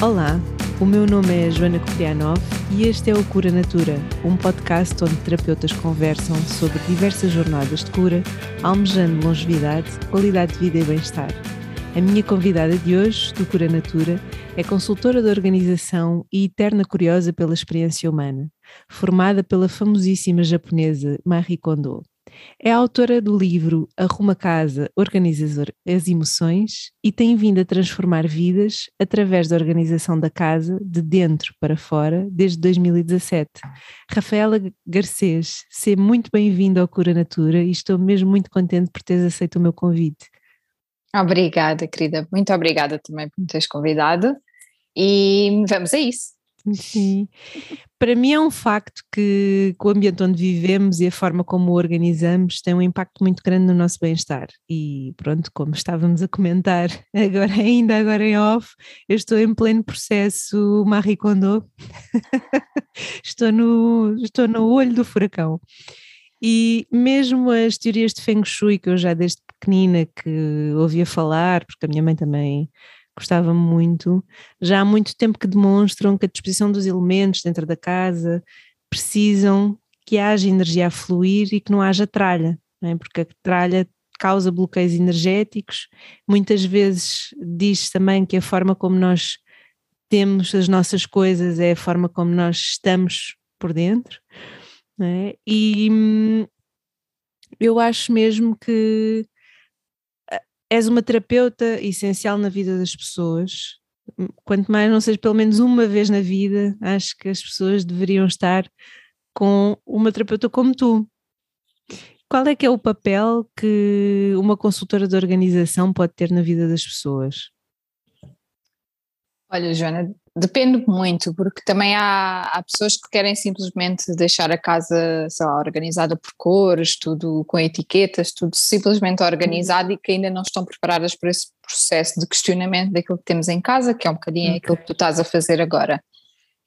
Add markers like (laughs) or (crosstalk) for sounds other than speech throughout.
Olá, o meu nome é Joana Koprianov e este é o Cura Natura, um podcast onde terapeutas conversam sobre diversas jornadas de cura, almejando longevidade, qualidade de vida e bem-estar. A minha convidada de hoje, do Cura Natura, é consultora de organização e eterna curiosa pela experiência humana, formada pela famosíssima japonesa Marie Kondo. É autora do livro Arruma Casa, Organiza as Emoções e tem vindo a transformar vidas através da organização da casa de dentro para fora desde 2017. Rafaela Garcês, seja muito bem-vinda ao Cura Natura e estou mesmo muito contente por teres aceito o meu convite. Obrigada, querida. Muito obrigada também por me teres convidado e vamos a isso. Sim. Para mim é um facto que, que, o ambiente onde vivemos e a forma como o organizamos tem um impacto muito grande no nosso bem-estar. E pronto, como estávamos a comentar (laughs) agora, ainda agora em off, eu estou em pleno processo Marie Kondo. (laughs) estou, no, estou no olho do furacão. E mesmo as teorias de Feng Shui, que eu já desde pequenina que ouvia falar, porque a minha mãe também gostava muito, já há muito tempo que demonstram que a disposição dos elementos dentro da casa precisam que haja energia a fluir e que não haja tralha, não é? porque a tralha causa bloqueios energéticos, muitas vezes diz também que a forma como nós temos as nossas coisas é a forma como nós estamos por dentro, é? e hum, eu acho mesmo que és uma terapeuta essencial na vida das pessoas. Quanto mais não seja pelo menos uma vez na vida, acho que as pessoas deveriam estar com uma terapeuta como tu. Qual é que é o papel que uma consultora de organização pode ter na vida das pessoas? Olha, Joana, Depende muito, porque também há, há, pessoas que querem simplesmente deixar a casa, sei lá, organizada por cores, tudo com etiquetas, tudo simplesmente organizado e que ainda não estão preparadas para esse processo de questionamento daquilo que temos em casa, que é um bocadinho okay. aquilo que tu estás a fazer agora.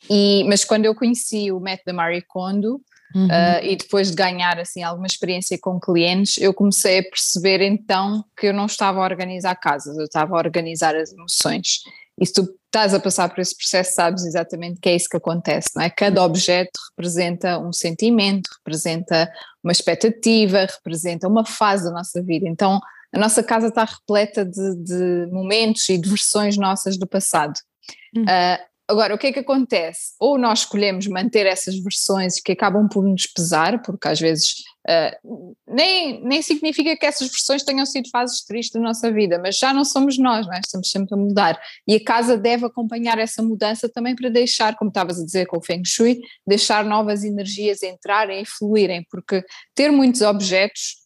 E, mas quando eu conheci o método da Marie Kondo, Uhum. Uh, e depois de ganhar assim alguma experiência com clientes, eu comecei a perceber então que eu não estava a organizar casas, eu estava a organizar as emoções. E se tu estás a passar por esse processo, sabes exatamente que é isso que acontece, não é? Cada objeto representa um sentimento, representa uma expectativa, representa uma fase da nossa vida. Então, a nossa casa está repleta de, de momentos e de versões nossas do passado. Hum. Uh, Agora, o que é que acontece? Ou nós escolhemos manter essas versões que acabam por nos pesar, porque às vezes uh, nem, nem significa que essas versões tenham sido fases tristes da nossa vida, mas já não somos nós, não é? estamos sempre a mudar. E a casa deve acompanhar essa mudança também para deixar, como estavas a dizer com o Feng Shui, deixar novas energias entrarem e fluírem, porque ter muitos objetos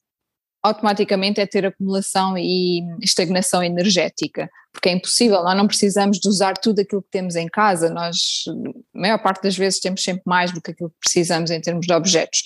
automaticamente é ter acumulação e estagnação energética, porque é impossível, nós não precisamos de usar tudo aquilo que temos em casa, nós, a maior parte das vezes, temos sempre mais do que aquilo que precisamos em termos de objetos.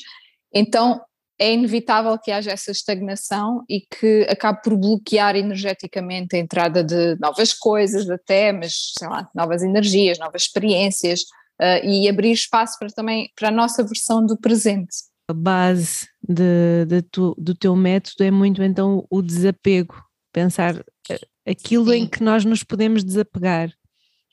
Então, é inevitável que haja essa estagnação e que acabe por bloquear energeticamente a entrada de novas coisas até, mas sei lá, novas energias, novas experiências uh, e abrir espaço para também para a nossa versão do presente a base de, de tu, do teu método é muito então o desapego, pensar eh, aquilo Sim. em que nós nos podemos desapegar.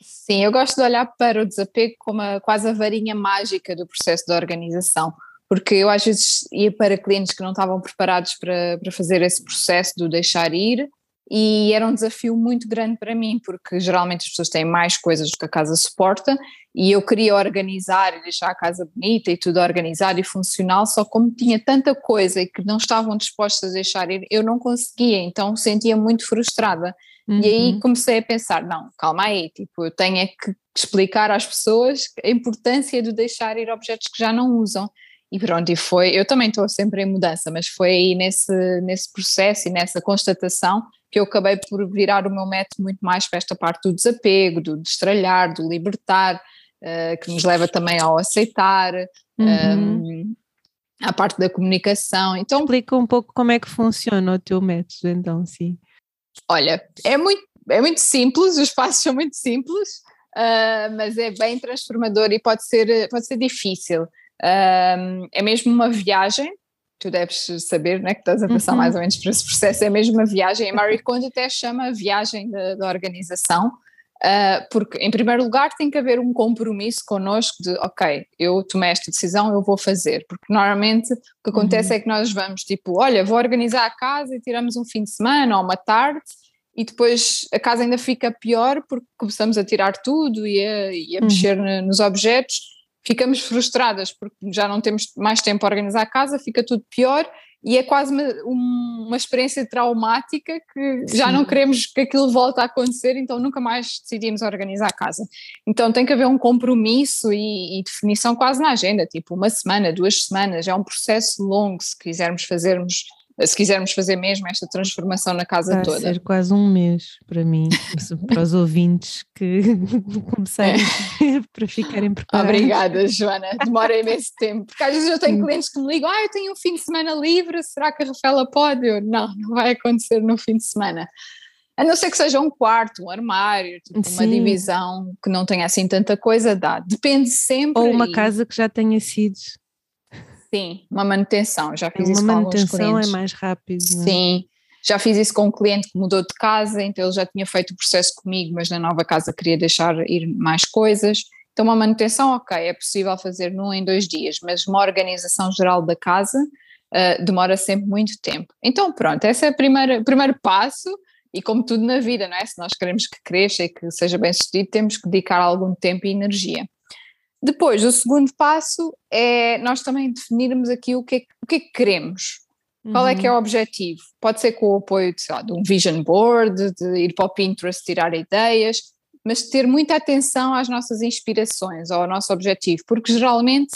Sim, eu gosto de olhar para o desapego como a, quase a varinha mágica do processo de organização, porque eu às vezes ia para clientes que não estavam preparados para, para fazer esse processo do deixar ir e era um desafio muito grande para mim, porque geralmente as pessoas têm mais coisas do que a casa suporta e eu queria organizar e deixar a casa bonita e tudo organizado e funcional, só como tinha tanta coisa e que não estavam dispostos a deixar ir, eu não conseguia, então sentia muito frustrada. Uhum. E aí uhum. comecei a pensar, não, calma aí, tipo, eu tenho é que explicar às pessoas a importância de deixar ir objetos que já não usam. E pronto, e foi, eu também estou sempre em mudança, mas foi aí nesse, nesse processo e nessa constatação que eu acabei por virar o meu método muito mais para esta parte do desapego, do destralhar, do libertar, uh, que nos leva também ao aceitar, uhum. um, ehm, a parte da comunicação. Então, Explica um pouco como é que funciona o teu método, então, sim. Olha, é muito, é muito simples, os passos são muito simples, uh, mas é bem transformador e pode ser, pode ser difícil. É mesmo uma viagem tu deves saber, né, que estás a passar uhum. mais ou menos por esse processo, é mesmo uma viagem, a Marie Kondo até chama a viagem da, organização, Uh, porque, em primeiro lugar, tem que haver um compromisso connosco de, ok, eu tomei esta decisão, eu vou fazer. Porque normalmente o que acontece uhum. é que nós vamos tipo, olha, vou organizar a casa e tiramos um fim de semana ou uma tarde e depois a casa ainda fica pior porque começamos a tirar tudo e a, e a uhum. mexer nos objetos. Ficamos frustradas porque já não temos mais tempo a organizar a casa, fica tudo pior e é quase uma, uma experiência traumática que Sim. já não queremos que aquilo volte a acontecer, então nunca mais decidimos organizar a casa. Então tem que haver um compromisso e, e, definição quase na agenda, tipo uma semana, duas semanas, é um processo longo se quisermos fazermos se quisermos fazer mesmo esta transformação na casa Vai toda. Vai ser quase um mês para mim, (laughs) para os ouvintes que (laughs) começarem é. (laughs) para ficarem preparados. Obrigada, Joana, demora imenso tempo, porque às vezes eu tenho clientes que me ligam, ah, eu tenho um fim de semana livre, será que a Rafaela pode? Eu, não, não vai acontecer no fim de semana. A não ser que seja um quarto, um armário, tipo uma divisão que não tenha assim tanta coisa, dá. Depende sempre. Ou uma casa que já tenha sido Sim, uma manutenção, já fiz uma isso com alguns clientes. Uma manutenção é mais rápido. Não é? Sim, já fiz isso com um cliente que mudou de casa, então ele já tinha feito o processo comigo, mas na nova casa queria deixar ir mais coisas. Então uma manutenção, ok, é possível fazer num em dois dias, mas uma organização geral da casa uh, demora sempre muito tempo. Então pronto, esse é o primeiro passo e como tudo na vida, não é? Se nós queremos que cresça e que seja bem sucedido, temos que dedicar algum tempo e energia. Depois, o segundo passo é nós também definirmos aqui o que é, o que, é que queremos. Uhum. Qual é que é o objetivo? Pode ser com o apoio de, lá, de um vision board, de ir para o Pinterest tirar ideias, mas ter muita atenção às nossas inspirações, ao nosso objetivo, porque geralmente,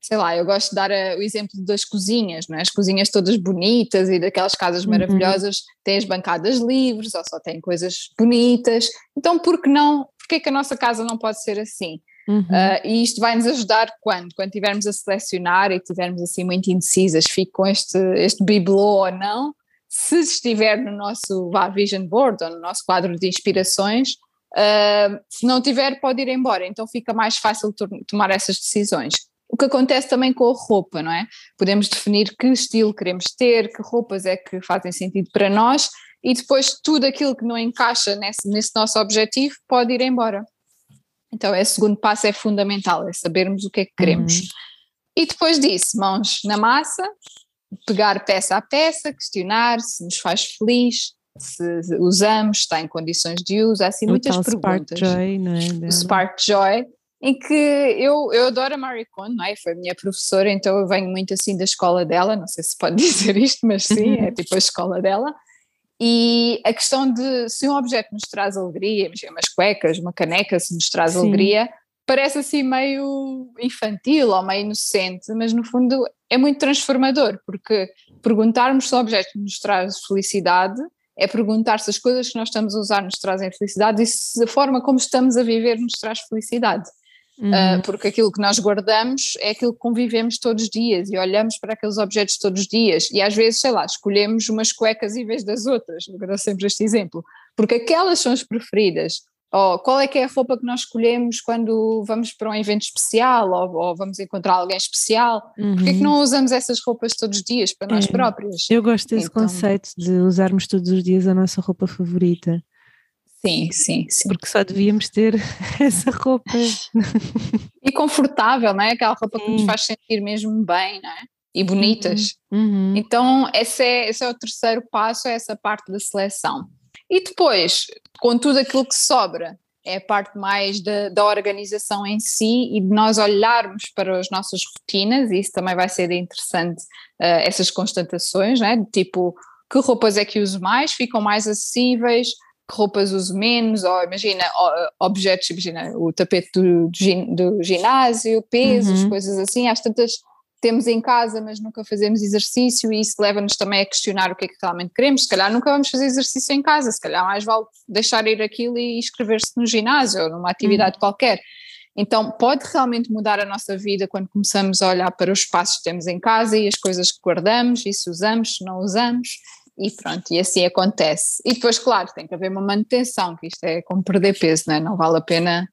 sei lá, eu gosto de dar a, o exemplo das cozinhas, não é? as cozinhas todas bonitas e daquelas casas uhum. maravilhosas têm as bancadas livres ou só têm coisas bonitas, então por que não, é que a nossa casa não pode ser assim? Uhum. Uh, e isto vai nos ajudar quando? Quando estivermos a selecionar e estivermos assim muito indecisas, fico com este, este bibelô ou não, se estiver no nosso vision board ou no nosso quadro de inspirações, uh, se não tiver pode ir embora, então fica mais fácil tomar essas decisões. O que acontece também com a roupa, não é? Podemos definir que estilo queremos ter, que roupas é que fazem sentido para nós e depois tudo aquilo que não encaixa nesse, nesse nosso objetivo pode ir embora. Então, esse segundo passo é fundamental, é sabermos o que é que queremos. Uhum. E depois disso, mãos na massa, pegar peça a peça, questionar se nos faz feliz, se usamos, está em condições de uso, há assim o muitas perguntas. Spark Joy, não é? O Spark Joy, em que eu, eu adoro a Marie Kondo, não é? Foi a minha professora, então eu venho muito assim da escola dela, não sei se pode (laughs) dizer isto, mas sim, é tipo a escola dela. E a questão de se um objeto nos traz alegria, imagina umas cuecas, uma caneca, se nos traz Sim. alegria, parece assim meio infantil ou meio inocente, mas no fundo é muito transformador, porque perguntarmos se o objeto nos traz felicidade é perguntar se as coisas que nós estamos a usar nos trazem felicidade e se a forma como estamos a viver nos traz felicidade. Uhum. Uh, porque aquilo que nós guardamos é aquilo que convivemos todos os dias e olhamos para aqueles objetos todos os dias e às vezes, sei lá, escolhemos umas cuecas em vez das outras, eu dou sempre este exemplo, porque aquelas são as preferidas. Ou qual é que é a roupa que nós escolhemos quando vamos para um evento especial ou, ou vamos encontrar alguém especial? Uhum. Porque é que não usamos essas roupas todos os dias para nós é. próprios? Eu gosto desse então, conceito de usarmos todos os dias a nossa roupa favorita. Sim, sim, sim. Porque só devíamos ter (laughs) essa roupa. E confortável, não é? Aquela roupa sim. que nos faz sentir mesmo bem, não é? E bonitas. Uhum. uhum. Então, esse é, esse é o terceiro passo, é essa parte da seleção. E depois, com tudo aquilo que sobra, é a parte mais da, da organização em si e de nós olharmos para as nossas rotinas, e isso também vai ser interessante, uh, essas constatações, né? de tipo, que roupas é que uso mais, ficam mais acessíveis, roupas uso menos, ou imagina objetos, imagina o tapete do, do ginásio, pesos, uhum. coisas assim, às tantas temos em casa, mas nunca fazemos exercício e isso leva-nos também a questionar o que é que realmente queremos. Se calhar nunca vamos fazer exercício em casa, se calhar mais vale deixar ir aquilo e inscrever-se no ginásio ou numa atividade uhum. qualquer. Então pode realmente mudar a nossa vida quando começamos a olhar para os espaços que temos em casa e as coisas que guardamos e se usamos, se não usamos e pronto, e assim acontece. E depois, claro, tem que haver uma manutenção, que isto é como perder peso, não, é? não vale a pena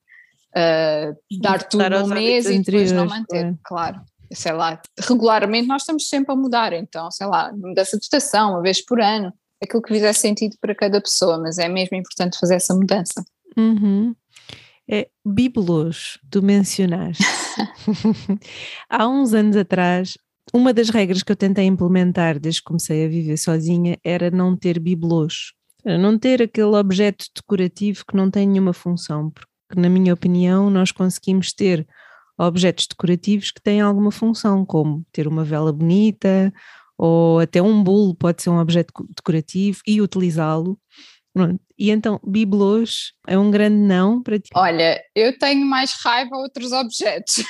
uh, dar tudo num mês e depois não manter, claro. claro. Sei lá, regularmente nós estamos sempre a mudar, então, sei lá, mudança de estação, uma vez por ano, aquilo que fizer sentido para cada pessoa, mas é mesmo importante fazer essa mudança. Uhum. É, bibelôs, tu mencionaste. (laughs) Há uns anos atrás, uma das regras que eu tentei implementar desde que comecei a viver sozinha era não ter bibelôs. Não ter aquele objeto decorativo que não tem nenhuma função, porque, na minha opinião, nós conseguimos ter objetos decorativos que têm alguma função, como ter uma vela bonita, ou até um bolo pode ser um objeto decorativo e utilizá-lo. E então, bibelôs é um grande não para ti? Olha, eu tenho mais raiva a outros objetos.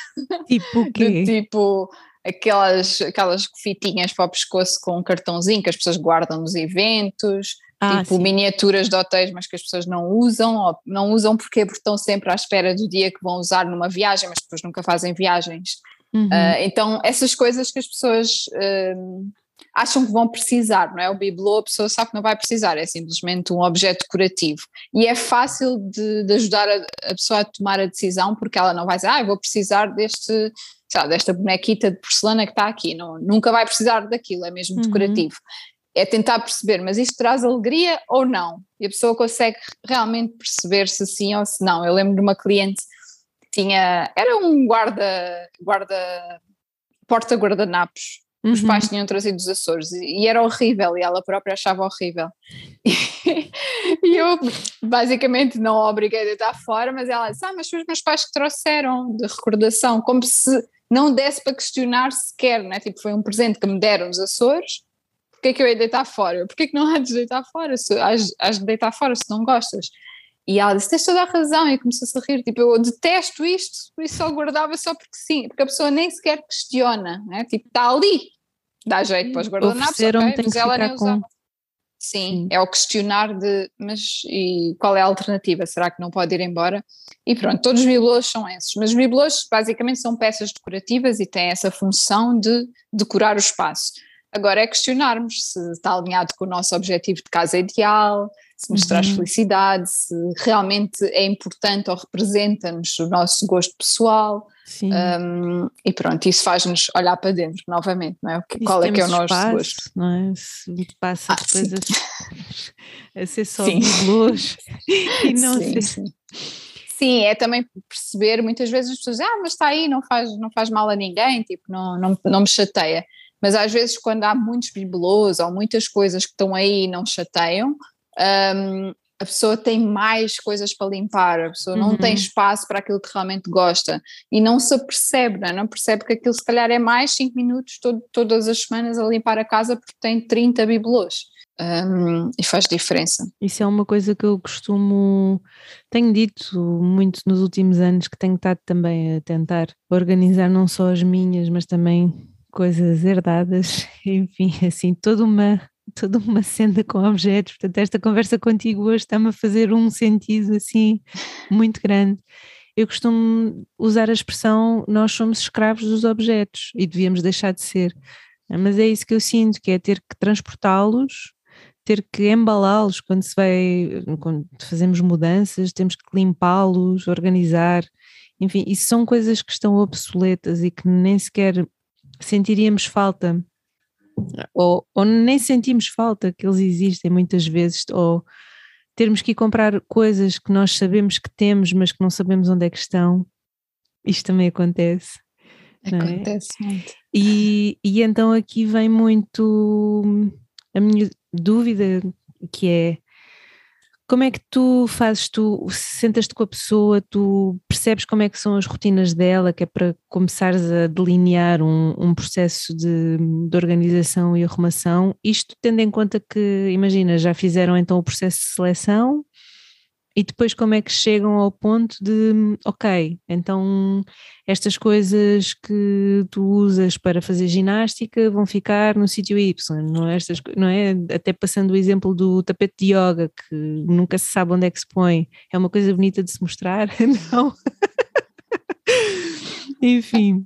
Tipo o (laughs) quê? tipo aquelas, aquelas fitinhas para o pescoço com um cartãozinho que as pessoas guardam nos eventos, ah, tipo sim. miniaturas de hotéis, mas que as pessoas não usam, ou não usam porque, estão sempre à espera do dia que vão usar numa viagem, mas depois nunca fazem viagens. Uhum. Uh, então, essas coisas que as pessoas uh, acham que vão precisar, não é? O bibelô a pessoa sabe que não vai precisar, é simplesmente um objeto decorativo. E é fácil de, de ajudar a, a, pessoa a tomar a decisão, porque ela não vai dizer, ah, vou precisar deste, lá, desta bonequita de porcelana que está aqui, não, nunca vai precisar daquilo, é mesmo uhum. decorativo. É tentar perceber, mas isto traz alegria ou não? E a pessoa consegue realmente perceber se sim ou se não. Eu lembro de uma cliente tinha, era um guarda, guarda porta guardanapos Uhum. Os pais tinham trazido dos Açores e, era horrível e ela própria achava horrível. (laughs) e eu basicamente não a obriguei a deitar fora, mas ela disse: Ah, mas foi os meus pais que trouxeram de recordação, como se não desse para questionar sequer, né? Tipo, foi um presente que me deram os Açores, porque é que eu ia deitar fora? Porquê que não há de deitar fora? Se, has, has de deitar fora se não gostas. E ela disse: Tens toda a razão. E começou-se a rir. Tipo, eu detesto isto, por isso só guardava só porque sim. Porque a pessoa nem sequer questiona, né? Tipo, está ali, dá jeito para os guardanapos, okay, mas ela nem usava. Sim, Sim, é o questionar de, mas e qual é a alternativa? Será que não pode ir embora? E pronto, todos os bibelôs são esses, mas os bibelôs basicamente são peças decorativas e têm essa função de decorar o espaço. Agora é questionarmos se está alinhado com o nosso objetivo de casa ideal, se nos uhum. traz felicidade, se realmente é importante ou representa-nos o nosso gosto pessoal. Um, e pronto, isso faz-nos olhar para dentro novamente, não é? Qual é que é o nosso espaço, gosto? Não é? Se passa ah, depois a, (laughs) a, ser só luz e (laughs) não sim, sim. sim, é também perceber, muitas vezes as pessoas dizem, ah, mas está aí, não faz, não faz mal a ninguém, tipo, não, não, não me chateia. Mas às vezes quando há muitos bibelôs ou muitas coisas que estão aí e não chateiam, um, a pessoa tem mais coisas para limpar, a pessoa não uhum. tem espaço para aquilo que realmente gosta e não se apercebe, não, é? não percebe que aquilo se calhar é mais 5 minutos todo, todas as semanas a limpar a casa porque tem 30 bibelôs. Um, e faz diferença. Isso é uma coisa que eu costumo, tenho dito muito nos últimos anos, que tenho estado também a tentar organizar não só as minhas, mas também coisas herdadas, (laughs) enfim, assim, toda uma toda uma senda com objetos, portanto esta conversa contigo hoje está-me a fazer um sentido assim muito grande. Eu costumo usar a expressão nós somos escravos dos objetos e devíamos deixar de ser, mas é isso que eu sinto, que é ter que transportá-los, ter que embalá-los quando se vai, quando fazemos mudanças, temos que limpá-los, organizar, enfim, isso são coisas que estão obsoletas e que nem sequer sentiríamos falta ou, ou nem sentimos falta que eles existem muitas vezes, ou termos que ir comprar coisas que nós sabemos que temos, mas que não sabemos onde é que estão. Isto também acontece. É? Acontece é? muito. E, e então aqui vem muito a minha dúvida, que é como é que tu fazes, tu sentas-te com a pessoa, tu percebes como é que são as rotinas dela, que é para começares a delinear um, um processo de, de, organização e arrumação, isto tendo em conta que, imagina, já fizeram então o processo de seleção, e depois como é que chegam ao ponto de, ok, então estas coisas que tu usas para fazer ginástica vão ficar no sítio Y, não é? Estas, não é? Até passando o exemplo do tapete de yoga, que nunca se sabe onde é que se põe, é uma coisa bonita de se mostrar, (laughs) não? (laughs) Enfim.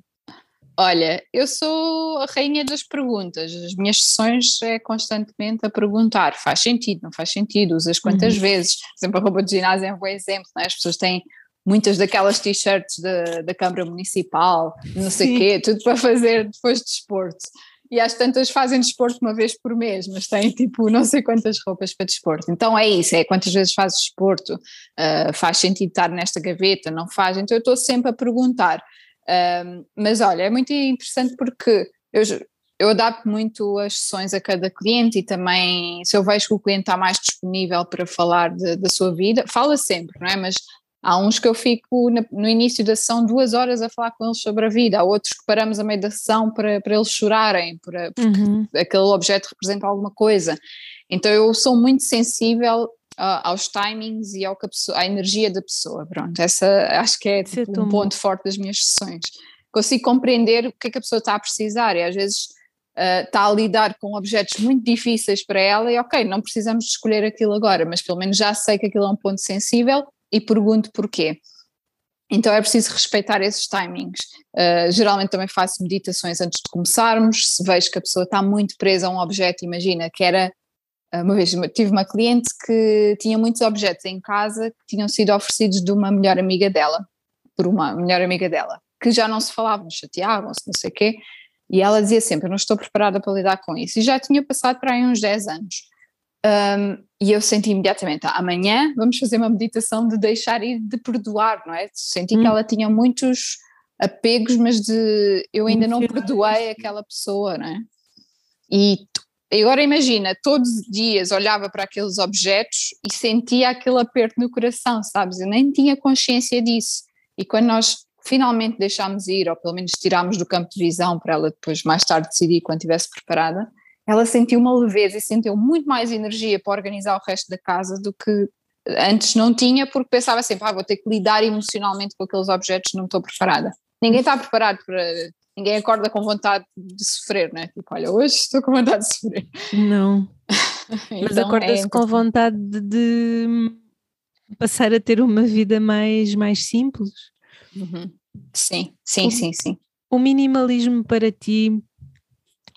Olha, eu sou a rainha das perguntas. As minhas sessões é constantemente a perguntar: faz sentido, não faz sentido, usas quantas uhum. vezes? Por exemplo, a roupa de ginásio é um bom exemplo, é? as pessoas têm muitas daquelas t-shirts da, da Câmara Municipal, não sei o quê, tudo para fazer depois de desporto. e às tantas fazem desporto uma vez por mês, mas têm tipo não sei quantas roupas para desporto. Então é isso, é quantas vezes fazes desporto, uh, faz sentido estar nesta gaveta, não faz? Então eu estou sempre a perguntar. Uh, mas olha, é muito interessante porque eu, eu adapto muito as sessões a cada cliente e também se eu vejo que o cliente está mais disponível para falar da sua vida, fala sempre, não é? Mas Há uns que eu fico no início da sessão duas horas a falar com eles sobre a vida, há outros que paramos a meio da sessão para, para eles chorarem, para, porque uhum. aquele objeto representa alguma coisa. Então eu sou muito sensível aos timings e ao que pessoa, à energia da pessoa. Pronto, essa acho que é tipo, um ponto forte das minhas sessões. Consigo compreender o que é que a pessoa está a precisar e às vezes uh, está a lidar com objetos muito difíceis para ela e ok, não precisamos de escolher aquilo agora, mas pelo menos já sei que aquilo é um ponto sensível e pergunto porquê. Então é preciso respeitar esses timings. Uh, geralmente também faço meditações antes de começarmos. Se vejo que a pessoa está muito presa a um objeto, imagina que era. Ah, uma vez tive uma cliente que tinha muitos objetos em casa que tinham sido oferecidos de uma melhor amiga dela, por uma melhor amiga dela, que já não se falavam, chateavam-se, não sei o quê, e ela dizia sempre: Eu não estou preparada para lidar com isso. E já tinha passado para aí uns 10 anos. Um, e eu senti imediatamente, amanhã vamos fazer uma meditação de deixar ir, de perdoar, não é? Senti hum. que ela tinha muitos apegos, mas de eu ainda não perdoei aquela pessoa, não é? E agora imagina, todos os dias olhava para aqueles objetos e sentia aquele aperto no coração, sabes? Eu nem tinha consciência disso. E quando nós finalmente deixámos ir, ou pelo menos tirámos do campo de visão para ela depois mais tarde decidir quando estivesse preparada, ela sentiu uma leveza e sentiu muito mais energia para organizar o resto da casa do que antes não tinha, porque pensava sempre, ah, vou ter que lidar emocionalmente com aqueles objetos, não estou preparada. Ninguém está preparado para. Ninguém acorda com vontade de sofrer, né? Tipo, olha, hoje estou com vontade de sofrer. Não. (laughs) então, Mas acorda-se é com vontade de, passar a ter uma vida mais, mais simples. Uhum. Sim, sim, o, sim, sim. O minimalismo para ti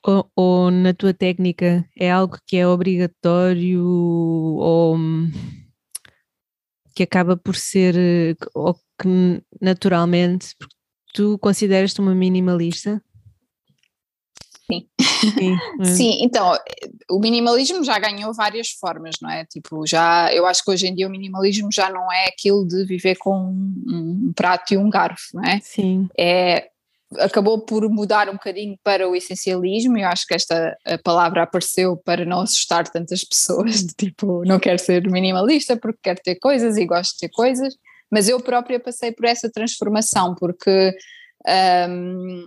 ou, ou, na tua técnica é algo que é obrigatório ou que acaba por ser ou que naturalmente tu consideras-te uma minimalista? Sim. Sim. (laughs) Sim, então o minimalismo já ganhou várias formas, não é? Tipo, já eu acho que hoje em dia o minimalismo já não é aquilo de viver com um, um prato e um garfo, não é? Sim. É acabou por mudar um bocadinho para o essencialismo e eu acho que esta palavra apareceu para não assustar tantas (laughs) pessoas de tipo, não quero ser minimalista porque quero ter coisas e gosto de ter coisas, mas eu própria passei por essa transformação porque um,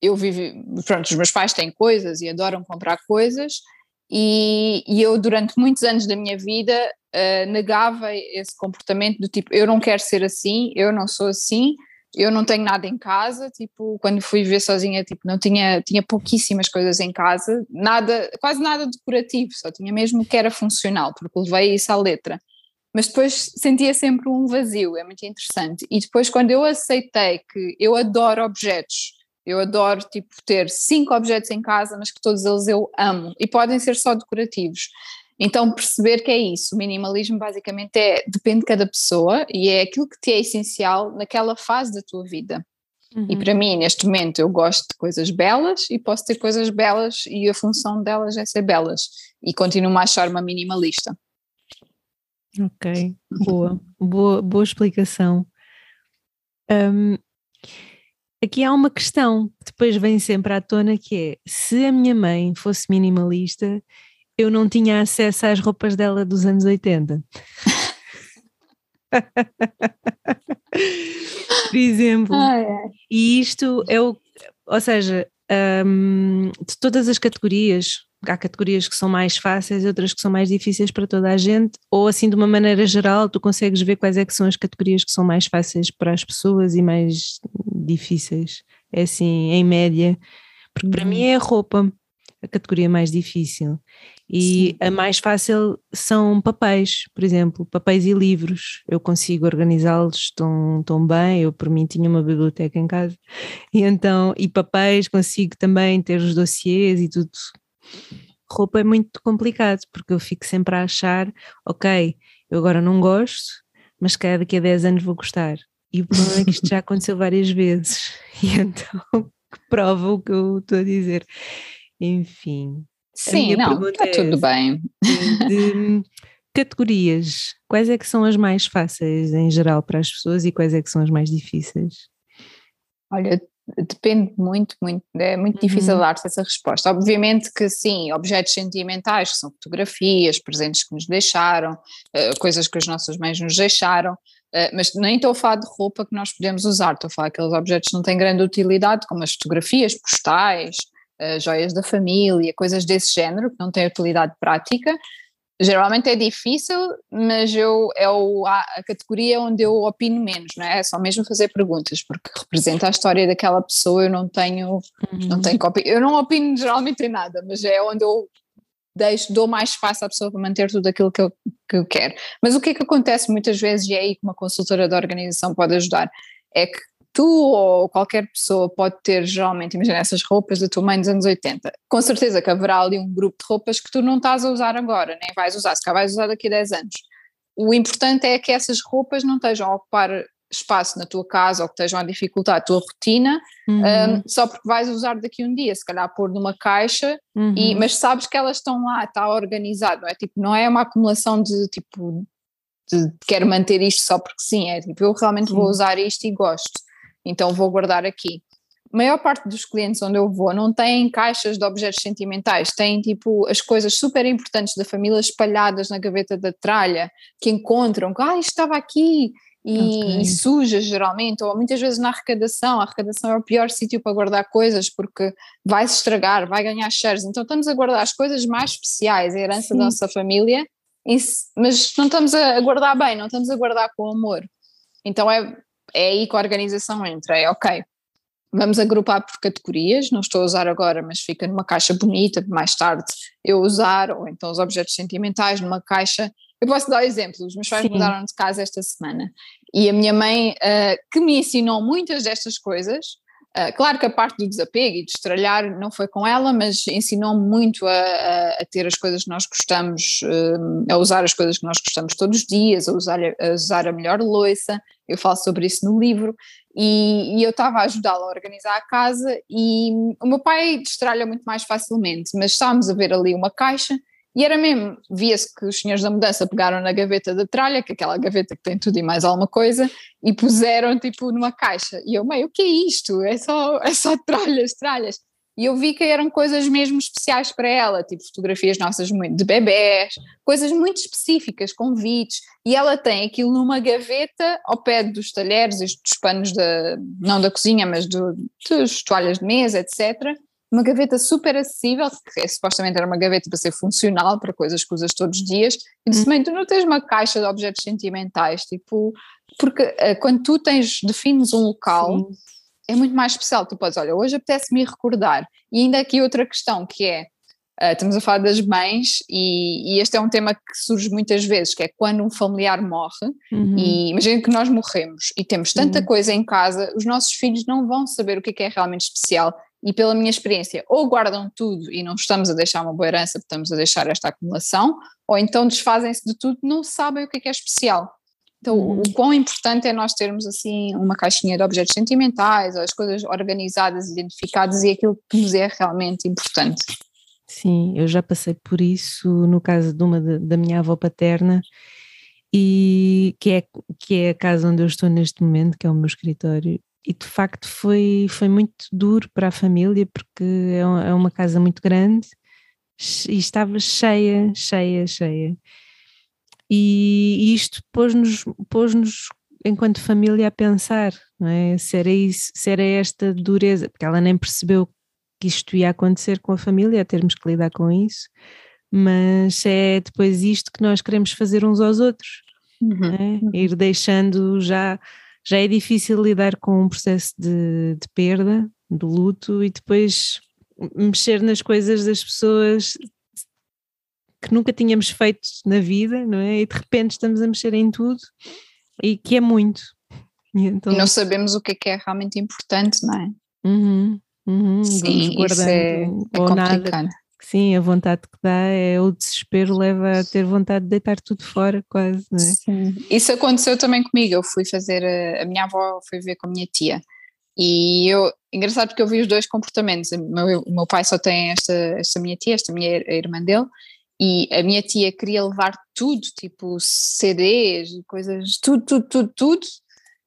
eu vivi, pronto, os meus pais têm coisas e adoram comprar coisas e, e eu durante muitos anos da minha vida uh, negava esse comportamento do tipo, eu não quero ser assim, eu não sou assim, eu não tenho nada em casa, tipo, quando fui viver sozinha, tipo, não tinha, tinha pouquíssimas coisas em casa, nada, quase nada decorativo, só tinha mesmo o que era funcional, porque levei isso à letra. Mas depois sentia sempre um vazio, é muito interessante. E depois, quando eu aceitei que eu adoro objetos, eu adoro, tipo, ter cinco objetos em casa, mas que todos eles eu amo, e podem ser só decorativos. Então, perceber que é isso, o minimalismo basicamente é, depende de cada pessoa e é aquilo que te é essencial naquela fase da tua vida. Uhum. E para mim, neste momento, eu gosto de coisas belas e posso ter coisas belas e a função delas é ser belas. E continuo a achar uma minimalista. Ok, (laughs) boa, boa, boa explicação. Um, aqui há uma questão que depois vem sempre à tona que é se a minha mãe fosse minimalista, eu não tinha acesso às roupas dela dos anos 80. (laughs) Por exemplo. E isto é o. Ou seja, um, de todas as categorias, há categorias que são mais fáceis, outras que são mais difíceis para toda a gente, ou assim de uma maneira geral, tu consegues ver quais é que são as categorias que são mais fáceis para as pessoas e mais difíceis. É assim, em média. Porque para mim uhum. é a roupa a categoria mais difícil. E Sim. a mais fácil são papéis, por exemplo, papéis e livros. Eu consigo organizá-los tão, tão bem. Eu, por mim, tinha uma biblioteca em casa. (laughs) E então, e papéis, consigo também ter os dossiês e tudo. Roupa é muito complicado, porque eu fico sempre a achar, ok, eu agora não gosto, mas cada daqui a 10 anos vou gostar. E o problema é que isto já aconteceu várias vezes. (laughs) E então, (laughs) que prova o que eu estou a dizer. Enfim. Sim, não, está é tudo bem. De categorias, quais é que são as mais fáceis em geral para as pessoas e quais é que são as mais difíceis? Olha, depende muito, muito, é muito uhum. difícil dar-te essa resposta. Obviamente que sim, objetos sentimentais, que são fotografias, presentes que nos deixaram, eh, coisas que as nossas mães nos deixaram, eh, mas nem estou a falar de roupa que nós podemos usar, estou a falar aqueles objetos que não têm grande utilidade, como as fotografias postais, uh, joias da família, coisas desse género, que não têm utilidade prática. Geralmente é difícil, mas eu, é o, a, categoria onde eu opino menos, não é? É só mesmo fazer perguntas, porque representa a história daquela pessoa, eu não tenho, uhum. não tenho eu não opino geralmente em nada, mas é onde eu deixo, dou mais espaço à pessoa para manter tudo aquilo que eu, que eu quero. Mas o que é que acontece muitas vezes, e é aí que uma consultora da organização pode ajudar, é que tu ou qualquer pessoa pode ter geralmente, imagina essas roupas da tua mãe dos anos 80. Com certeza que haverá ali um grupo de roupas que tu não estás a usar agora, nem vais usar, se cá vais usar daqui a 10 anos. O importante é que essas roupas não estejam a ocupar espaço na tua casa ou que estejam a dificultar a tua rotina, uhum. um, só porque vais usar daqui a um dia, se calhar pôr numa caixa, uhum. e, mas sabes que elas estão lá, está organizado, não é? Tipo, não é uma acumulação de tipo de quero manter isto só porque sim, é tipo, eu realmente sim. vou usar isto e gosto então vou guardar aqui. A maior parte dos clientes onde eu vou não têm caixas de objetos sentimentais, têm tipo as coisas super importantes da família espalhadas na gaveta da tralha, que encontram, que ah, isto estava aqui, e, okay. e, suja geralmente, ou muitas vezes na arrecadação. A arrecadação é o pior sítio para guardar coisas porque vai se estragar, vai ganhar shares. Então estamos a guardar as coisas mais especiais, a herança Sim. da nossa família, mas não estamos a guardar bem, não estamos a guardar com amor. Então é é aí que a organização entra, é ok, vamos agrupar por categorias, não estou a usar agora, mas fica numa caixa bonita, de mais tarde eu usar, ou então os objetos sentimentais numa caixa. Eu posso dar exemplos, os meus pais mudaram de casa esta semana e a minha mãe, uh, que me ensinou muitas destas coisas, claro que a parte do desapego e de estralhar não foi com ela, mas ensinou-me muito a, a, a, ter as coisas que nós gostamos, uh, a usar as coisas que nós gostamos todos os dias, a usar a, usar a melhor louça. Eu falo sobre isso no livro. E, e eu estava a ajudá-la a organizar a casa. E o meu pai destralha muito mais facilmente, mas estávamos a ver ali uma caixa e era mesmo, via-se que os senhores da mudança pegaram na gaveta da tralha, que é aquela gaveta que tem tudo e mais alguma coisa, e puseram tipo numa caixa. E eu, meio, o que é isto? É só, é só tralhas, tralhas. E eu vi que eram coisas mesmo especiais para ela, tipo fotografias nossas de bebés, coisas muito específicas, convites. E ela tem aquilo numa gaveta ao pé dos talheres dos panos, da, não da cozinha, mas do, dos toalhas de mesa, etc uma gaveta super acessível, que é, supostamente era uma gaveta para ser funcional, para coisas que usas todos os dias, e disse, mãe, tu não tens uma caixa de objetos sentimentais, tipo, porque uh, quando tu tens, defines um local, Sim. é muito mais especial, tu podes, olha, hoje apetece-me recordar, e ainda aqui outra questão que é, uh, estamos a falar das mães, e, e, este é um tema que surge muitas vezes, que é quando um familiar morre, uhum. e imagina que nós morremos, e temos tanta uhum. coisa em casa, os nossos filhos não vão saber o que é, que é realmente especial, e pela minha experiência, ou guardam tudo e não estamos a deixar uma boa herança, estamos a deixar esta acumulação, ou então desfazem-se de tudo, não sabem o que é, que é especial. Então, uhum. o quão importante é nós termos assim uma caixinha de objetos sentimentais, ou as coisas organizadas, identificadas e aquilo que nos é realmente importante. Sim, eu já passei por isso no caso de uma de, da minha avó paterna, e que é, que é a casa onde eu estou neste momento, que é o meu escritório, e de facto foi, foi muito duro para a família porque é, é uma casa muito grande e estava cheia, cheia, cheia. E isto pôs-nos, pôs-nos enquanto família a pensar, não é? Se era isso, se era esta dureza, porque ela nem percebeu que isto ia acontecer com a família, a termos que lidar com isso, mas é depois isto que nós queremos fazer uns aos outros, uhum. É? Uhum. ir deixando já já é difícil lidar com um processo de, de perda, de luto e depois mexer nas coisas das pessoas que nunca tínhamos feito na vida, não é? E de repente estamos a mexer em tudo e que é muito. E, então... e não sabemos o que é que é realmente importante, não é? Uhum, uhum, Sim, isso é, é complicado. Nada Sim, a vontade que dá é o desespero leva a ter vontade de deitar tudo fora, quase, não é? Sim. Isso aconteceu também comigo. Eu fui fazer, a, a minha avó foi ver com a minha tia E eu, engraçado porque eu vi os dois comportamentos. O meu, o meu pai só tem esta, esta minha tia, esta minha irmã dele, e a minha tia queria levar tudo, tipo CDs, coisas, tudo, tudo, tudo, tudo,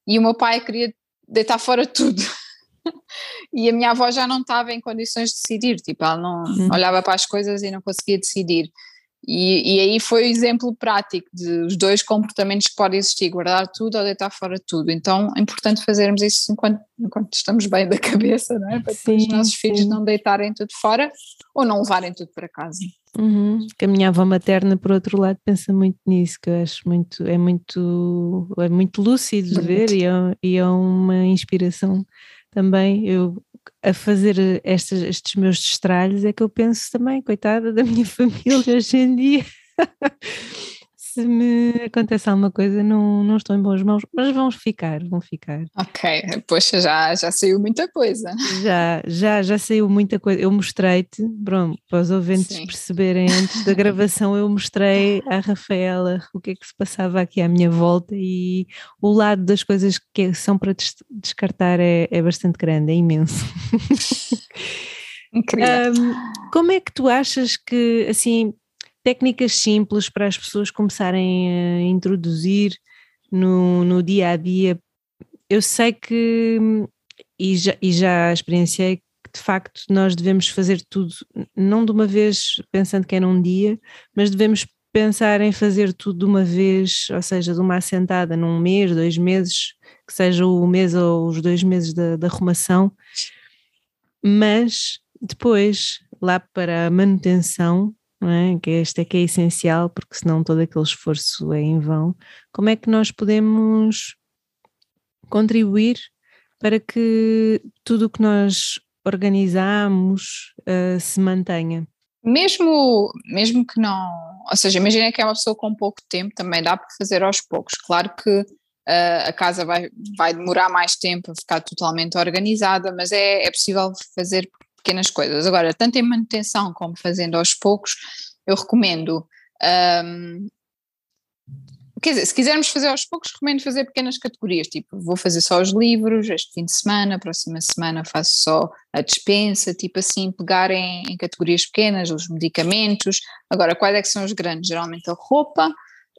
e o meu pai queria deitar fora tudo. (laughs) (laughs) e a minha avó já não estava em condições de decidir, tipo, ela não hum. olhava para as coisas e não conseguia decidir. E, e, aí foi o exemplo prático de os dois comportamentos que podem existir, guardar tudo ou deitar fora tudo. Então é importante fazermos isso enquanto, enquanto estamos bem da (laughs) cabeça, não é? para sim, os nossos sim. filhos não deitarem tudo fora ou não levarem tudo para casa. Uhum. Que a minha avó materna, por outro lado, pensa muito nisso, que eu acho muito, é muito, é muito lúcido de ver e é, e é uma inspiração também. Eu a fazer estes, estes meus destralhos é que eu penso também, coitada da minha (laughs) família hoje em dia. Se me acontece alguma coisa, não, não estou em boas mãos, mas vão ficar, vão ficar. Ok, poxa, já, já saiu muita coisa. Já, já, já saiu muita coisa. Eu mostrei-te, pronto, para os ouvintes Sim. perceberem, antes da gravação, eu mostrei à Rafaela o que é que se passava aqui à minha volta e o lado das coisas que são para descartar é, é bastante grande, é imenso. (laughs) Incrível. Um, como é que tu achas que, assim, técnicas simples para as pessoas começarem a introduzir no, no dia a dia. Eu sei que, e já, e já experienciei, que de facto nós devemos fazer tudo, não de uma vez pensando que é num dia, mas devemos pensar em fazer tudo de uma vez, ou seja, de uma assentada num mês, dois meses, que seja o mês ou os dois meses da, da arrumação, mas depois, lá para a manutenção, é? que este é que é essencial, porque senão todo aquele esforço é em vão. Como é que nós podemos contribuir para que tudo o que nós organizamos uh, se mantenha? Mesmo, mesmo que não, ou seja, imagina que é uma pessoa com pouco tempo, também dá para fazer aos poucos. Claro que uh, a casa vai, vai demorar mais tempo a ficar totalmente organizada, mas é, é possível fazer pequenas coisas. Agora, tanto em manutenção como fazendo aos poucos, eu recomendo. Um, quer dizer, se quisermos fazer aos poucos, recomendo fazer pequenas categorias, tipo, vou fazer só os livros este fim de semana, próxima semana faço só a dispensa, tipo assim, pegar em, em categorias pequenas, os medicamentos. Agora, quais é que são os grandes? Geralmente a roupa,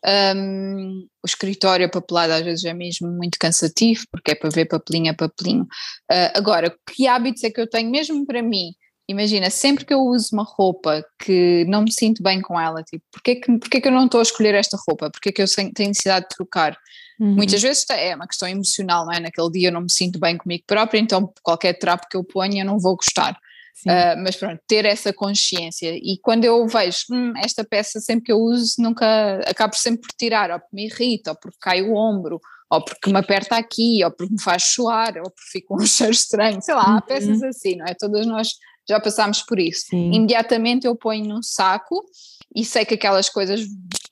um, o escritório papelado às vezes é mesmo muito cansativo, porque é para ver papelinho a papelinho. Uh, agora, que hábitos é que eu tenho mesmo para mim? Imagina, sempre que eu uso uma roupa que não me sinto bem com ela, tipo, porquê que, porquê que eu não estou a escolher esta roupa? Porquê que eu tenho necessidade de trocar? Uhum. Muitas vezes é uma questão emocional, não é? Naquele dia eu não me sinto bem comigo própria, então qualquer trapo que eu ponha eu não vou gostar. Uh, mas pronto, ter essa consciência. E quando eu vejo hum, esta peça, sempre que eu uso, nunca acabo sempre por tirar, ou porque me irrita, ou porque cai o ombro, ou porque me aperta aqui, ou porque me faz suar, ou porque fica um (laughs) cheiro estranho, sei lá, há uhum. peças assim, não é? Todas nós já passámos por isso. Sim. Imediatamente eu ponho num saco e sei que aquelas coisas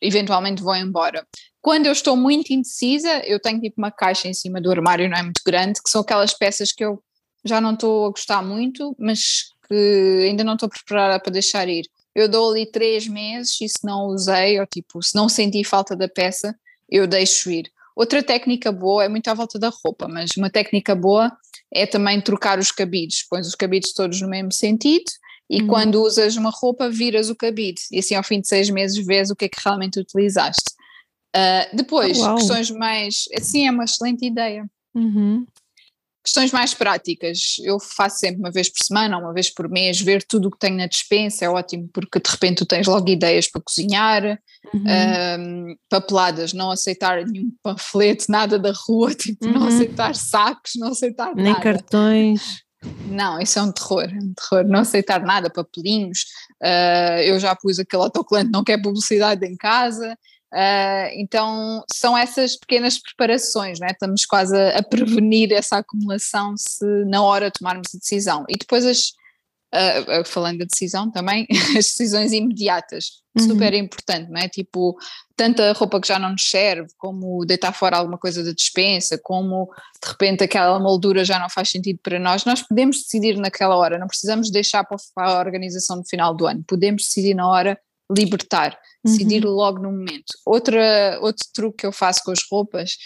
eventualmente vão embora. Quando eu estou muito indecisa, eu tenho tipo uma caixa em cima do armário, não é muito grande, que são aquelas peças que eu já não estou a gostar muito, mas que ainda não estou preparada para deixar ir. Eu dou ali três meses e se não usei, ou tipo, se não senti falta da peça, eu deixo ir. Outra técnica boa é muito à volta da roupa, mas uma técnica boa é também trocar os cabides. Pões os cabides todos no mesmo sentido e uhum. quando usas uma roupa, viras o cabide. E assim, ao fim de seis meses, vês o que é que realmente utilizaste. Uh, depois, oh, questões mais. Assim, é uma excelente ideia. Uhum. Questões mais práticas, eu faço sempre uma vez por semana, uma vez por mês, ver tudo o que tenho na dispensa, é ótimo porque de repente tu tens logo ideias para cozinhar, uhum. um, papeladas, não aceitar nenhum panfleto, nada da rua, (laughs) tipo, uhum. não aceitar sacos, não aceitar Nem nada. cartões. Não, isso é um terror, é um terror, não aceitar nada, papelinhos, uh, eu já pus aquele autocolante, não quer publicidade em casa, Uh, então são essas pequenas preparações, né? estamos quase a, a, prevenir essa acumulação se na hora tomarmos a decisão. E depois as, uh, falando da decisão também, (laughs) as decisões imediatas, uhum. super importante, não é? Tipo, tanta roupa que já não nos serve, como deitar fora alguma coisa da dispensa, como de repente aquela moldura já não faz sentido para nós, nós podemos decidir naquela hora, não precisamos deixar para a organização no final do ano, podemos decidir na hora libertar decidir uhum. logo no momento. Outra, outro truque que eu faço com as roupas,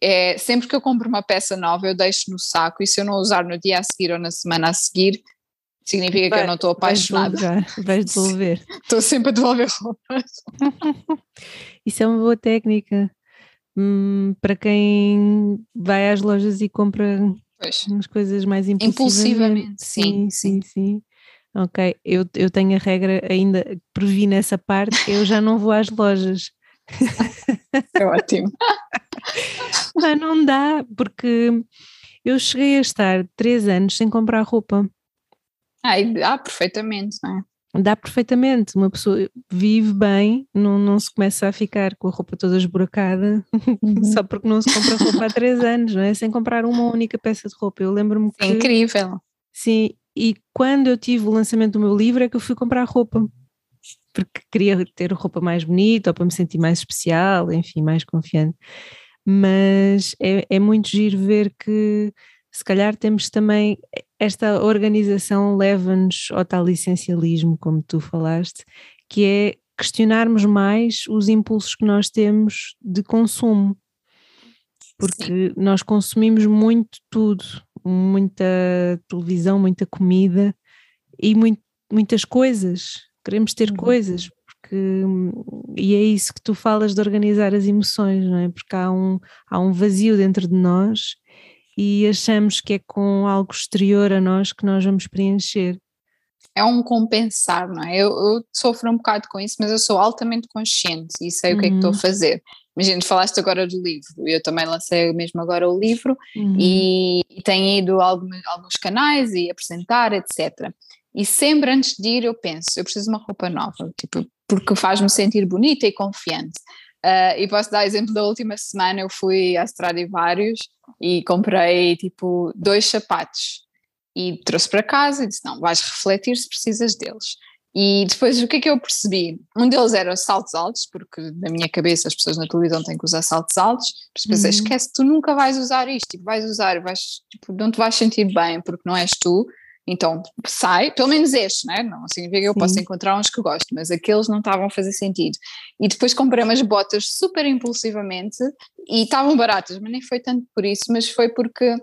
é sempre que eu compro uma peça nova, eu deixo no saco e se eu não usar no dia a seguir ou na semana a seguir, significa vai, que eu não estou apaixonada. Vais (laughs) devolver. Estou sempre a devolver roupas. (laughs) Isso é uma boa técnica. Hum, para quem vai às lojas e compra pois. umas coisas mais impulsivamente. impulsivamente. Sim, sim, sim. sim. Ok, eu, eu tenho a regra ainda, previ nessa parte, eu já não vou às lojas. É ótimo. (laughs) Mas não dá, porque eu cheguei a estar três anos sem comprar roupa. Ah, dá perfeitamente, não é? Dá perfeitamente, uma pessoa vive bem, não, não se começa a ficar com a roupa toda esburacada uhum. (laughs) só porque não se compra roupa há três anos, não é? Sem comprar uma única peça de roupa. Eu lembro-me que. É incrível. Sim, e quando eu tive o lançamento do meu livro é que eu fui comprar roupa porque queria ter roupa mais bonita ou para me sentir mais especial, enfim, mais confiante. Mas é, é muito giro ver que se calhar temos também esta organização leva-nos ao tal essencialismo, como tu falaste, que é questionarmos mais os impulsos que nós temos de consumo. Porque Sim. nós consumimos muito tudo, muita televisão, muita comida e muito, muitas coisas queremos ter uhum. coisas, porque e é isso que tu falas de organizar as emoções, não é? Porque há um, há um vazio dentro de nós e achamos que é com algo exterior a nós que nós vamos preencher. É um compensar, não é? Eu, eu sofro um bocado com isso, mas eu sou altamente consciente e sei uhum. o que é que estou a uhum. fazer. Imagina, falaste agora do livro, eu também lancei mesmo agora o livro uhum. e, e tenho ido a alguns, alguns canais e apresentar, etc. E sempre antes de ir eu penso, eu preciso de uma roupa nova, tipo, porque faz-me sentir bonita e confiante. Uh, e posso dar exemplo da última semana, eu fui a Stradivarius e comprei tipo dois sapatos e trouxe para casa e disse, não, vais refletir se precisas deles. E depois o que é que eu percebi? Um deles era saltos altos, porque na minha cabeça as pessoas na televisão têm que usar saltos altos, mas pensei, uhum. esquece, tu nunca vais usar isto, tipo, vais usar, vais, tipo, não te vais sentir bem porque não és tu, então sai, pelo menos este, né? não significa que eu possa encontrar uns que gosto, mas aqueles não estavam a fazer sentido. E depois comprei umas botas super impulsivamente e estavam baratas, mas nem foi tanto por isso, mas foi porque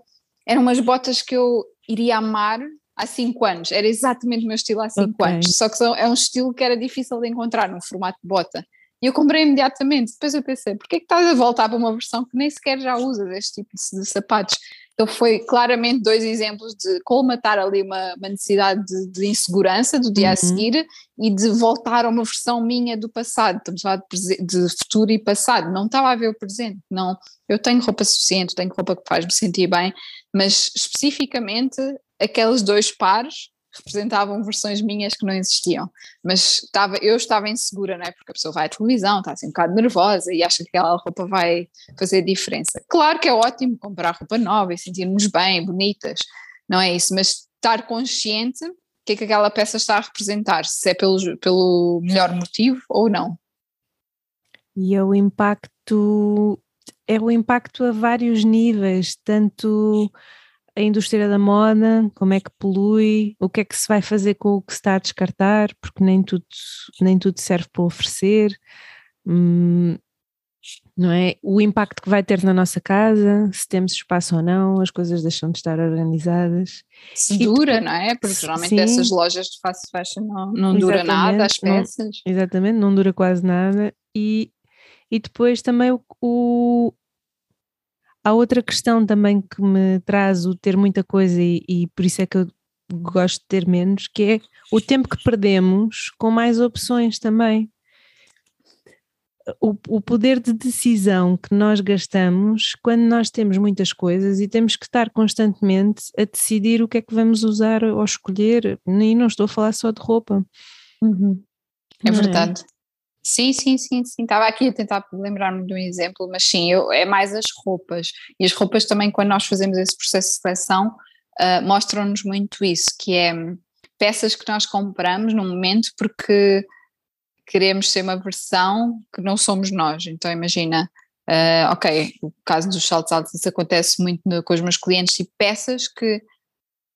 eram umas botas que eu iria amar há 5 anos, era exatamente o meu estilo há 5 okay. anos, só que é um estilo que era difícil de encontrar num formato de bota. E eu comprei imediatamente. Depois eu pensei, porquê é que estás a voltar para uma versão que nem sequer já usas este tipo de, de sapatos? Então foi claramente dois exemplos de colmatar ali uma, uma necessidade de, de, insegurança do dia uhum. a seguir e de voltar a uma versão minha do passado. Estamos a falar de, de, futuro e passado. Não estava a ver o presente. Não, eu tenho roupa suficiente, tenho roupa que faz-me sentir bem, mas especificamente aqueles dois pares representavam versões minhas que não existiam, mas estava, eu estava insegura, não é? Porque a pessoa vai à televisão, está assim um bocado nervosa e acha que aquela roupa vai fazer diferença. Claro que é ótimo comprar roupa nova e sentirmos bem, bonitas, não é isso, mas estar consciente o que é que aquela peça está a representar, se é pelo, pelo melhor motivo ou não. E é o impacto, é o impacto a vários níveis, tanto a indústria da moda, como é que polui, o que é que se vai fazer com o que se está a descartar, porque nem tudo, nem tudo serve para oferecer, hum, não é? O impacto que vai ter na nossa casa, se temos espaço ou não, as coisas deixam de estar organizadas. Se e dura, não é? Porque geralmente sim, essas lojas de fast fashion não, não dura nada, as peças. Não, exatamente, não dura quase nada. E, e depois também o, o Há outra questão também que me traz o ter muita coisa e, e por isso é que eu gosto de ter menos, que é o tempo que perdemos com mais opções também. O, o, poder de decisão que nós gastamos quando nós temos muitas coisas e temos que estar constantemente a decidir o que é que vamos usar ou escolher, e não estou a falar só de roupa. Uhum. É, é verdade. Sim, sim, sim, sim. Estava aqui a tentar lembrar-me de um exemplo, mas sim, eu, é mais as roupas. E as roupas também, quando nós fazemos esse processo de seleção, uh, mostram-nos muito isso, que é peças que nós compramos num momento porque queremos ser uma versão que não somos nós. Então imagina, uh, ok, o caso dos saltos altos, isso acontece muito no, com os meus clientes, e peças que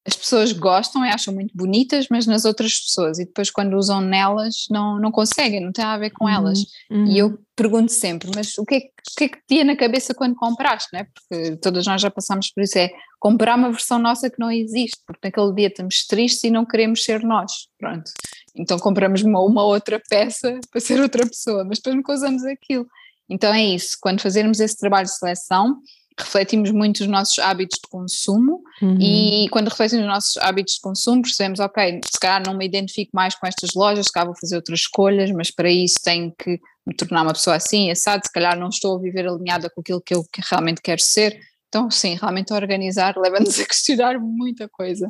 as pessoas gostam e acham muito bonitas, mas nas outras pessoas, e depois quando usam nelas não, não conseguem, não tem a ver com elas. Uhum. E eu pergunto sempre, mas o que, é, que- o que é que tinha na cabeça quando compraste, né? Porque todas nós já passamos por isso, é comprar uma versão nossa que não existe, porque naquele dia estamos tristes e não queremos ser nós, pronto. Então compramos uma, uma outra peça (laughs) para ser outra pessoa, mas depois nunca usamos aquilo. Então é isso, quando fazermos esse trabalho de seleção, refletimos muito os nossos hábitos de consumo Uhum. e quando refletimos os nossos hábitos de consumo, percebemos, ok, se calhar não me identifico mais com estas lojas, se calhar vou fazer outras escolhas, mas para isso tenho que me tornar uma pessoa assim, assado, se calhar não estou a viver alinhada com aquilo que eu realmente quero ser. Então, sim, realmente organizar leva-nos a (laughs) questionar muita coisa.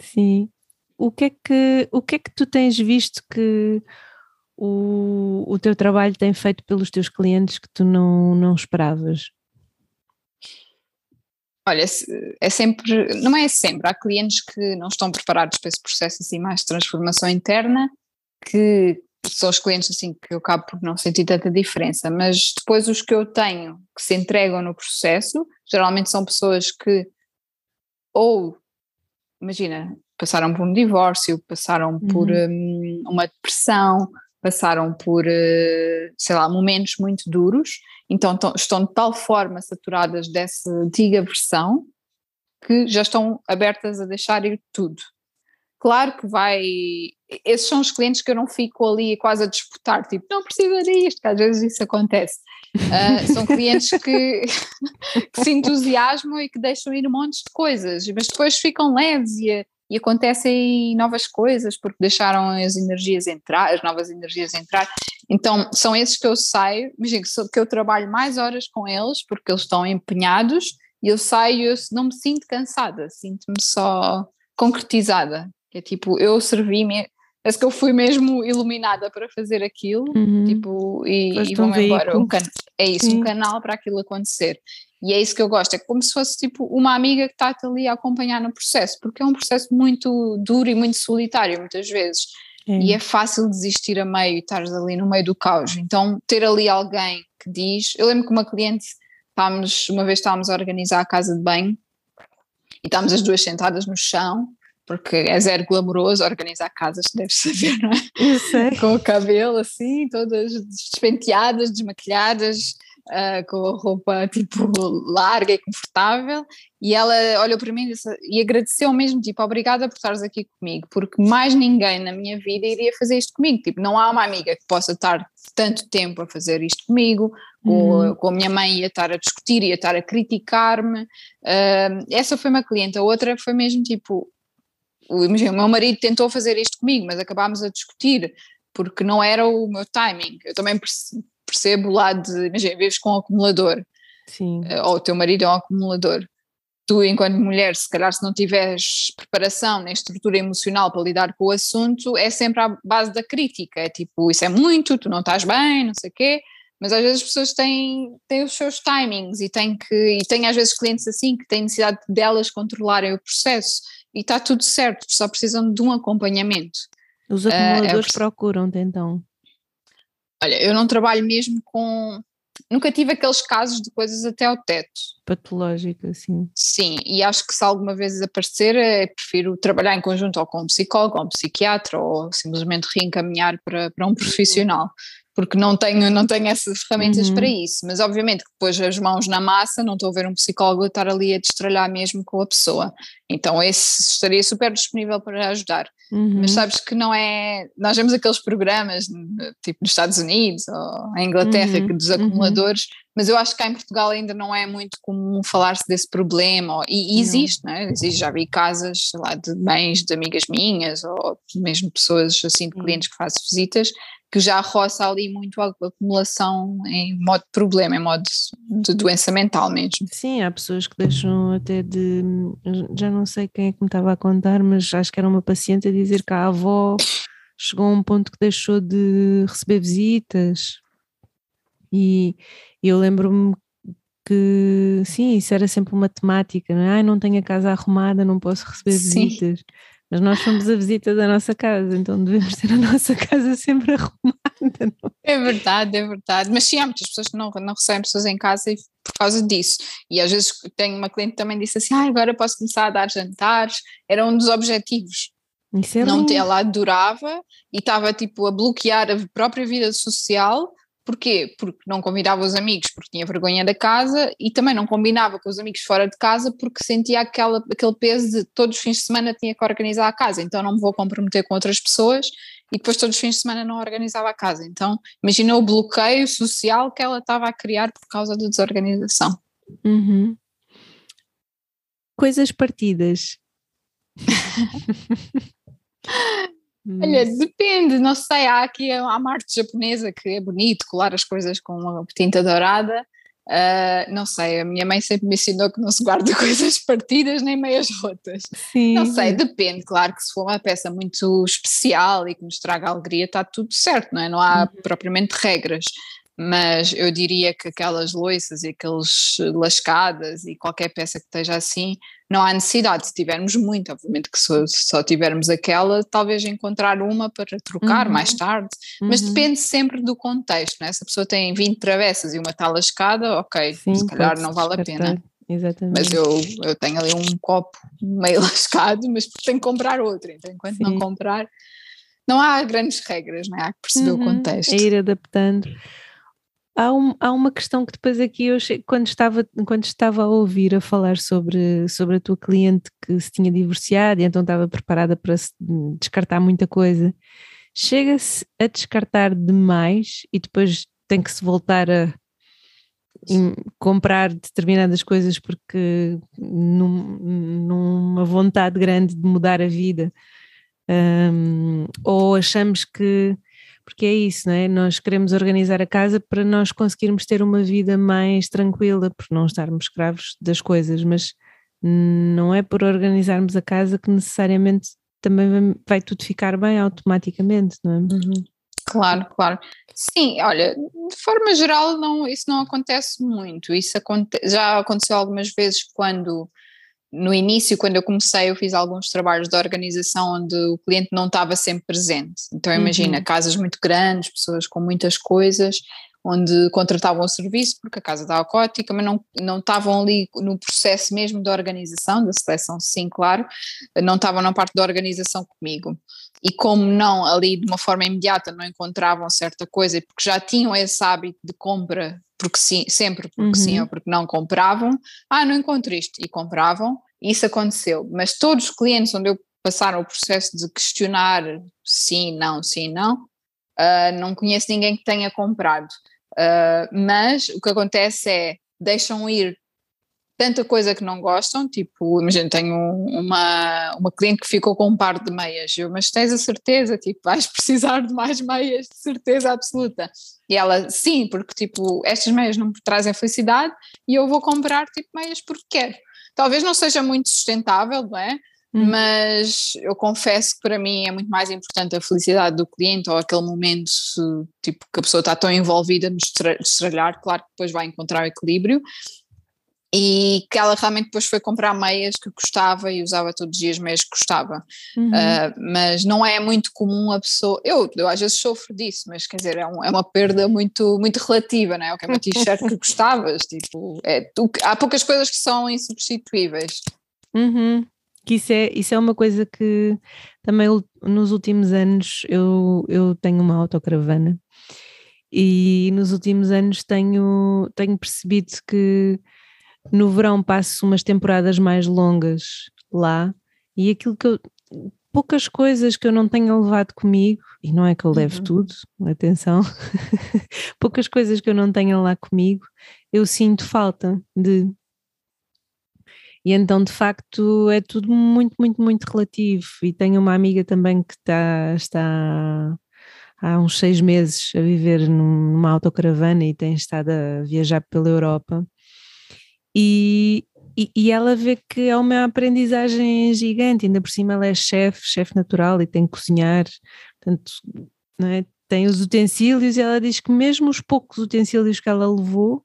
Sim. O que é que, o que é que tu tens visto que o, o teu trabalho tem feito pelos teus clientes que tu não, não esperavas? Olha, é sempre, não é sempre, há clientes que não estão preparados para esse processo assim mais de transformação interna, que são os clientes assim que eu acabo por não sentir tanta diferença, mas depois os que eu tenho que se entregam no processo, geralmente são pessoas que ou, imagina, passaram por um divórcio, passaram por hum, uma depressão, passaram por, eh, sei lá, momentos muito duros, então tão- estão de tal forma saturadas dessa antiga versão que já estão abertas a deixar ir tudo. Claro que vai. Esses são os clientes que eu não fico ali quase a disputar, tipo, não precisa disto, que às vezes isso acontece. Ah, são clientes que, (laughs) que se entusiasmam e que deixam ir um monte de coisas, mas depois ficam leves e, e acontecem novas coisas porque deixaram as energias entrar, as novas energias entrar. Então, são esses que eu saio, imagino que, eu trabalho mais horas com eles porque eles estão empenhados e eu saio e eu não me sinto cansada, sinto-me só concretizada. Que é tipo, eu servi-me, parece que eu fui mesmo iluminada para fazer aquilo, Uhum. tipo, e, e vou-me um embora. Um can- é isso, Sim. um canal para aquilo acontecer. E é isso que eu gosto, é como se fosse tipo uma amiga que está-te ali a acompanhar no processo, porque é um processo muito duro e muito solitário muitas vezes. É. E é fácil desistir a meio e estares ali no meio do caos. Então, ter ali alguém que diz. Eu lembro que uma cliente, estávamos, uma vez estávamos a organizar a casa de banho e estávamos as duas sentadas no chão, porque é zero glamouroso organizar casas, (laughs) deves saber, não é? Eu sei. com o cabelo assim, todas despenteadas, desmaquilhadas, ah, com a roupa tipo larga e confortável. E ela olhou para mim e, disse- e agradeceu mesmo, tipo, obrigada por estares aqui comigo, porque mais ninguém na minha vida iria fazer isto comigo. Tipo, não há uma amiga que possa estar tanto tempo a fazer isto comigo, Uhum. com, com a minha mãe ia estar a discutir, ia estar a criticar-me. Ah, essa foi uma cliente, a outra foi mesmo tipo, o, imagina, o meu marido tentou fazer isto comigo, mas acabámos a discutir porque não era o meu timing. Eu também percebo o lado de, imagina, vives com um acumulador, Sim. eh, ou o teu marido é um acumulador. Tu, enquanto mulher, se calhar se não tiveres preparação nem estrutura emocional para lidar com o assunto, é sempre à base da crítica. É tipo, isso é muito, tu não estás bem, não sei o quê. Mas às vezes as pessoas têm, têm os seus timings e têm que, e têm às vezes clientes assim que têm necessidade delas controlarem o processo e está tudo certo, só precisam de um acompanhamento. Os é acumuladores perce- procuram-te então. Olha, eu não trabalho mesmo com. Nunca tive aqueles casos de coisas até ao teto. Patológica, sim. Sim, e acho que se alguma vez aparecer, eh, prefiro trabalhar em conjunto ou com um psicólogo, ou um psiquiatra, ou simplesmente reencaminhar para, para um profissional, porque não tenho, não tenho essas ferramentas Uhum. para isso. Mas obviamente que depois as mãos na massa, não estou a ver um psicólogo a estar ali a destralhar mesmo com a pessoa. Então esse estaria super disponível para ajudar. Uhum. Mas sabes que não é. Nós vemos aqueles programas, tipo nos Estados Unidos ou em Inglaterra, Uhum, que dos uhum. acumuladores, mas eu acho que cá em Portugal ainda não é muito comum falar-se desse problema. ou- E, e existe, não é? Existe, já vi casas, sei lá, de bens de amigas minhas ou mesmo pessoas assim, de Sim. clientes que faço visitas, que já roça ali muito a acumulação em modo de problema, em modo de doença mental mesmo. Sim, há pessoas que deixam até de. Já não sei quem é que me estava a contar, mas acho que era uma paciente a dizer que a avó chegou a um ponto que deixou de receber visitas. E eu lembro-me que, sim, isso era sempre uma temática, não é? Ai, não tenho a casa arrumada, não posso receber Sim. visitas. Mas nós somos a visita da nossa casa, então devemos ter a nossa casa sempre arrumada. Não? É? é verdade, é verdade. Mas sim, há muitas pessoas que não, não recebem pessoas em casa e por causa disso. E às vezes tenho uma cliente que também disse assim: ah, agora posso começar a dar jantares. Era um dos objetivos. É não, ela adorava e estava tipo a bloquear a própria vida social Porquê? Porque não convidava os amigos porque tinha vergonha da casa e também não combinava com os amigos fora de casa porque sentia aquela, aquele peso de todos os fins de semana tinha que organizar a casa, então não me vou comprometer com outras pessoas e depois todos os fins de semana não organizava a casa. Então imagina o bloqueio social que ela estava a criar por causa da desorganização. Uhum. Coisas partidas. (laughs) Olha, depende, não sei, há aqui a arte japonesa que é bonito, colar as coisas com uma tinta dourada, uh, não sei, a minha mãe sempre me ensinou que não se guarda (laughs) coisas partidas nem meias rotas. Sim. Não sei, depende, claro que se for uma peça muito especial e que nos traga alegria está tudo certo, não é? Não há uhum. propriamente regras, mas eu diria que aquelas loiças e aqueles lascadas e qualquer peça que esteja assim, não há necessidade, se tivermos muito, obviamente que se só tivermos aquela, talvez encontrar uma para trocar uhum. mais tarde, uhum. mas depende sempre do contexto, né? se a pessoa tem 20 travessas e uma está lascada, ok, Sim, se calhar não vale a pena. Exatamente. Mas eu, eu tenho ali um copo meio (laughs) lascado, mas tenho que comprar outro, então enquanto Sim. não comprar, não há grandes regras, né? há que perceber uhum. o contexto. É ir adaptando. Há, um, há uma questão que depois aqui eu quando estava, quando estava a ouvir a falar sobre, sobre a tua cliente que se tinha divorciado e então estava preparada para descartar muita coisa, chega-se a descartar demais e depois tem que se voltar a comprar determinadas coisas porque num, numa vontade grande de mudar a vida. Um, ou achamos que porque é isso, não é? Nós queremos organizar a casa para nós conseguirmos ter uma vida mais tranquila, por não estarmos escravos das coisas, mas não é por organizarmos a casa que necessariamente também vai tudo ficar bem automaticamente, não é? Uhum. Claro, claro. Sim, olha, de forma geral não, isso não acontece muito. Isso aconte já aconteceu algumas vezes quando no início, quando eu comecei, eu fiz alguns trabalhos de organização onde o cliente não estava sempre presente. Então, imagina, uhum. casas muito grandes, pessoas com muitas coisas, onde contratavam o serviço porque a casa estava cótica, mas não, não estavam ali no processo mesmo da organização, da seleção, sim, claro, não estavam na parte da organização comigo. E como não ali de uma forma imediata não encontravam certa coisa, porque já tinham esse hábito de compra, porque sim, sempre porque uhum. sim ou porque não compravam, ah, não encontro isto, e compravam, isso aconteceu. Mas todos os clientes onde eu passaram o processo de questionar sim, não, sim, não, uh, não conheço ninguém que tenha comprado. Uh, mas o que acontece é deixam ir tanta coisa que não gostam, tipo, imagina, tenho uma, uma cliente que ficou com um par de meias, eu, mas tens a certeza, tipo, vais (laughs) precisar de mais meias, de certeza absoluta. E ela, sim, porque tipo, estas meias não me trazem felicidade e eu vou comprar tipo meias porque quero. Talvez não seja muito sustentável, não é? Hum. Mas eu confesso que para mim é muito mais importante a felicidade do cliente ou aquele momento tipo, que a pessoa está tão envolvida no estralhar, claro que depois vai encontrar o equilíbrio, e que ela realmente depois foi comprar meias que gostava e usava todos os dias meias que gostava. Uhum. Uh, mas não é muito comum a pessoa. Eu, eu às vezes sofro disso, mas quer dizer, é, um, é uma perda muito, muito relativa, não é? O que é uma t-shirt que gostavas, (laughs) tipo, é, tu, há poucas coisas que são insubstituíveis. Uhum. Que isso é, isso é uma coisa que também nos últimos anos eu, eu tenho uma autocaravana e nos últimos anos tenho, tenho percebido que no verão passo umas temporadas mais longas lá e aquilo que eu, poucas coisas que eu não tenha levado comigo, e não é que eu leve uhum. tudo, atenção, (laughs) poucas coisas que eu não tenha lá comigo, eu sinto falta de. E então, de facto, é tudo muito, muito, muito relativo. E tenho uma amiga também que está, está há uns seis meses a viver numa autocaravana e tem estado a viajar pela Europa e, e, e, ela vê que é uma aprendizagem gigante, ainda por cima ela é chefe, chefe natural e tem que cozinhar, portanto, é? tem os utensílios e ela diz que mesmo os poucos utensílios que ela levou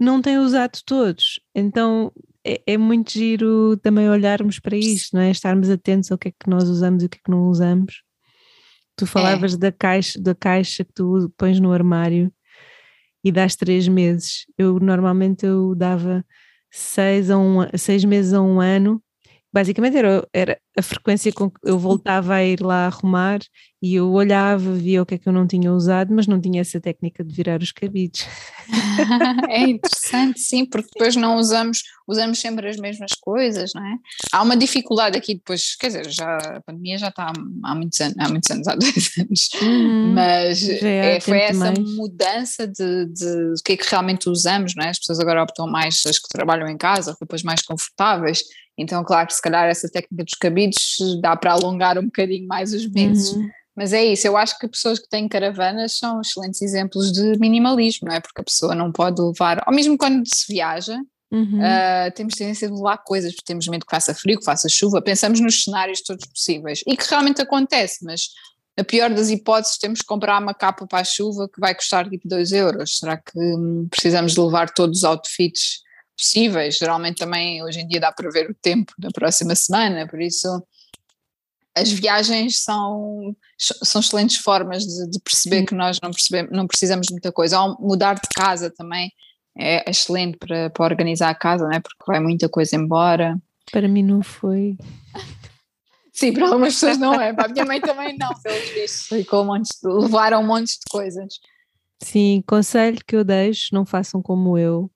não tem usado todos, então é, é, muito giro também olharmos para isto, não é? Estarmos atentos ao que é que nós usamos e o que é que não usamos. Tu falavas é. da caixa, da caixa que tu pões no armário e dás três meses. Eu normalmente eu dava seis, a um, seis meses a um ano basicamente era, era a frequência com que eu voltava a ir lá arrumar e eu olhava, via o que é que eu não tinha usado, mas não tinha essa técnica de virar os cabides. (laughs) é interessante, sim, porque depois não usamos, usamos sempre as mesmas coisas, não é? Há uma dificuldade aqui depois, quer dizer, já, a pandemia já está há, muitos anos, há muitos anos, há (laughs) dois anos, uhum, mas é, é, foi essa mais. mudança de, de, de que é que realmente usamos, não é? As pessoas agora optam mais, as que trabalham em casa, roupas mais confortáveis, então, claro que se calhar essa técnica dos cabides dá para alongar um bocadinho mais os meses. Uhum. Mas é isso, eu acho que pessoas que têm caravanas são excelentes exemplos de minimalismo, não é? Porque a pessoa não pode levar, ou mesmo quando se viaja, uhum. uh, temos tendência de levar coisas, porque temos medo que faça frio, que faça chuva, pensamos nos cenários todos possíveis, e que realmente acontece, mas a pior das hipóteses temos que comprar uma capa para a chuva que vai custar tipo 2 euros. Será que hum, precisamos de levar todos os outfits possíveis. Geralmente também hoje em dia dá para ver o tempo da próxima semana, por isso as viagens são, são excelentes formas de, de perceber Sim. que nós não, percebemos, não precisamos de muita coisa. Ao mudar de casa também é excelente para, para organizar a casa, né? porque vai muita coisa embora. Para mim não foi. Sim, para algumas pessoas não é. Para a minha mãe também não, (laughs) pelos vistos. Ficou um monte de, levaram um monte de coisas. Sim, conselho que eu deixo, não façam como eu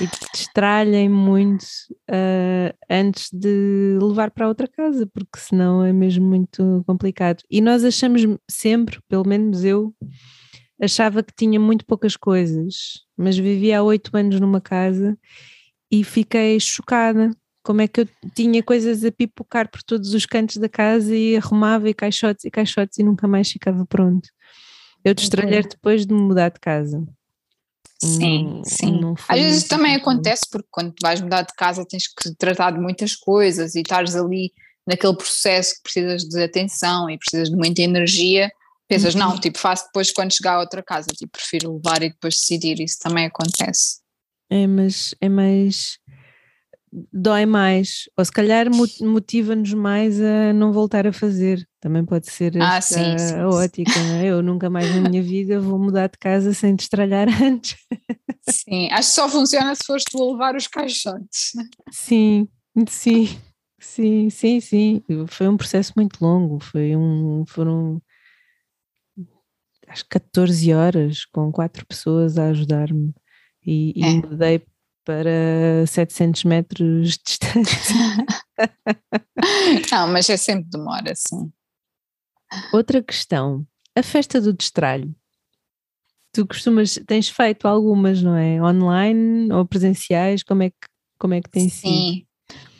e destralhem muito uh, antes de levar para outra casa, porque senão é mesmo muito complicado. E nós achamos sempre, pelo menos eu, achava que tinha muito poucas coisas, mas vivia há oito anos numa casa e fiquei chocada. Como é que eu tinha coisas a pipocar por todos os cantos da casa e arrumava e caixotes e caixotes e nunca mais ficava pronto. Eu destralhei depois de me mudar de casa. Sim, sim. Às vezes também acontece porque quando vais mudar de casa tens que tratar de muitas coisas e estares ali naquele processo que precisas de atenção e precisas de muita energia, pensas, uhum. não, tipo, faço depois quando chegar a outra casa, tipo, prefiro levar e depois decidir, isso também acontece. É, mas é mais dói mais, ou se calhar motiva-nos mais a não voltar a fazer. Também pode ser ah, sim, sim, a ótica, é? Eu nunca mais na minha vida vou mudar de casa sem destralhar (laughs) antes. Sim, acho que só funciona se fores tu a levar os caixotes. Sim, sim, sim, sim, sim. Foi um processo muito longo, foi um, foram acho que 14 horas com quatro pessoas a ajudar-me e, é. e mudei para 700 metros de distância. (laughs) Não, mas é sempre demora, sim. Outra questão, a festa do destralho. Tu costumas, tens feito algumas, não é? Online ou presenciais? Como é que, como é que tem sido? Sim,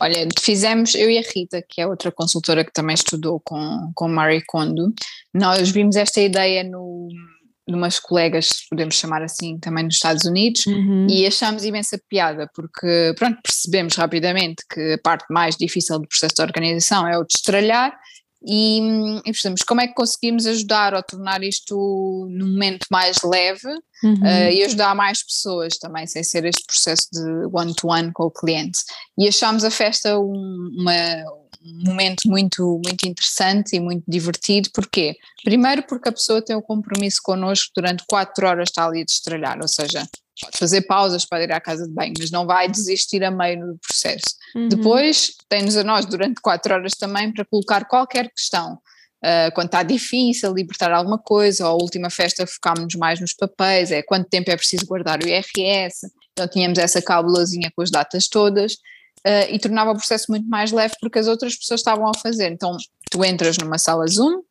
olha, fizemos, eu e a Rita, que é outra consultora que também estudou com, com Marie Kondo, nós vimos esta ideia no de umas colegas, podemos chamar assim, também nos Estados Unidos, uhum. e achamos imensa piada, porque, pronto, percebemos rapidamente que a parte mais difícil do processo de organização é o destralhar, e, e percebemos como é que conseguimos ajudar ou tornar isto num momento mais leve uhum. uh, e ajudar mais pessoas também, sem ser este processo de one-to-one -one com o cliente. E achámos a festa um, uma, um momento muito, muito interessante e muito divertido. Porquê? Primeiro porque a pessoa tem o um compromisso connosco durante quatro horas está ali a destralhar, ou seja, pode fazer pausas para ir à casa de banho, mas não vai desistir a meio do processo. Uhum. Depois tem-nos a nós durante quatro horas também para colocar qualquer questão. Uh, quando está difícil libertar alguma coisa, ou a última festa focámos mais nos papéis, é quanto tempo é preciso guardar o IRS, então tínhamos essa cábulazinha com as datas todas, uh, e tornava o processo muito mais leve porque as outras pessoas estavam a fazer. Então, tu entras numa sala Zoom,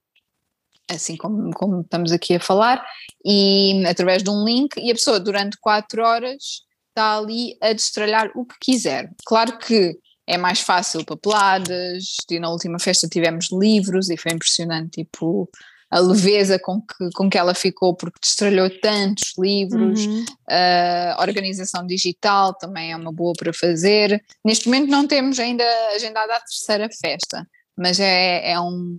assim como, como estamos aqui a falar, e através de um link, e a pessoa durante quatro horas está ali a destralhar o que quiser. Claro que é mais fácil papeladas, e na última festa tivemos livros e foi impressionante, tipo, a leveza com que, com que ela ficou, porque destralhou tantos livros, uhum. uh, organização digital também é uma boa para fazer. Neste momento não temos ainda agendada a terceira festa, mas é, é, um,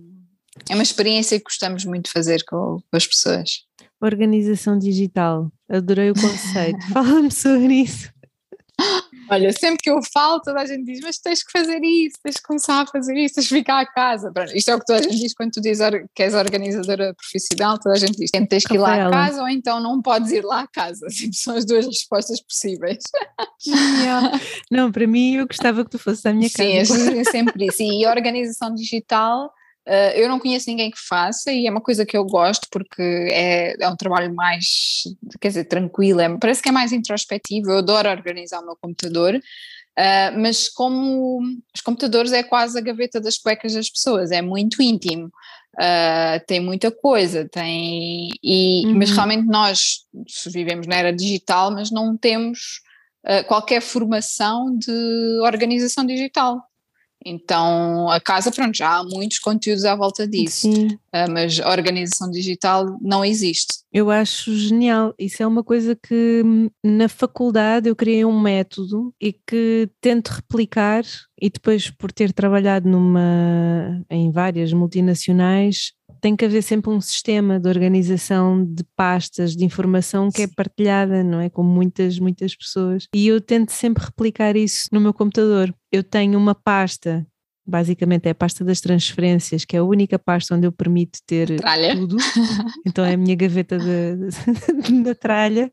é uma experiência que gostamos muito de fazer com, com as pessoas. Organização digital, adorei o conceito, (laughs) fala-me sobre isso. Olha, sempre que eu falo, toda a gente diz: Mas tens que fazer isso, tens que começar a fazer isso, tens que ficar à casa. Pronto, isto é o que toda a gente diz quando tu dizes que és organizadora profissional. Toda a gente diz: Tens que ir lá à casa ou então não podes ir lá à casa. (laughs) Tipo, são as duas respostas possíveis. (laughs) Não, para mim, eu gostava que tu fosses à minha casa. Sim, sempre isso. E a organização digital Uh, eu não conheço ninguém que faça e é uma coisa que eu gosto porque é, é um trabalho mais, quer dizer, tranquilo, é, parece que é mais introspectivo. Eu adoro organizar o meu computador, uh, mas como os computadores é quase a gaveta das cuecas das pessoas, é muito íntimo. Uh, tem muita coisa, tem e, uhum. mas realmente nós vivemos na era digital, mas não temos qualquer formação de organização digital. Então, a casa, pronto, já há muitos conteúdos à volta disso, uh, mas a organização digital não existe. Eu acho genial. Isso é uma coisa que na faculdade eu criei um método e que tento replicar e depois por ter trabalhado numa em várias multinacionais tem que haver sempre um sistema de organização de pastas de informação que é partilhada, não é? Com muitas, muitas pessoas. E eu tento sempre replicar isso no meu computador. Eu tenho uma pasta basicamente é a pasta das transferências, que é a única pasta onde eu permito ter tralha. tudo. (laughs) Então é a minha gaveta da (laughs) tralha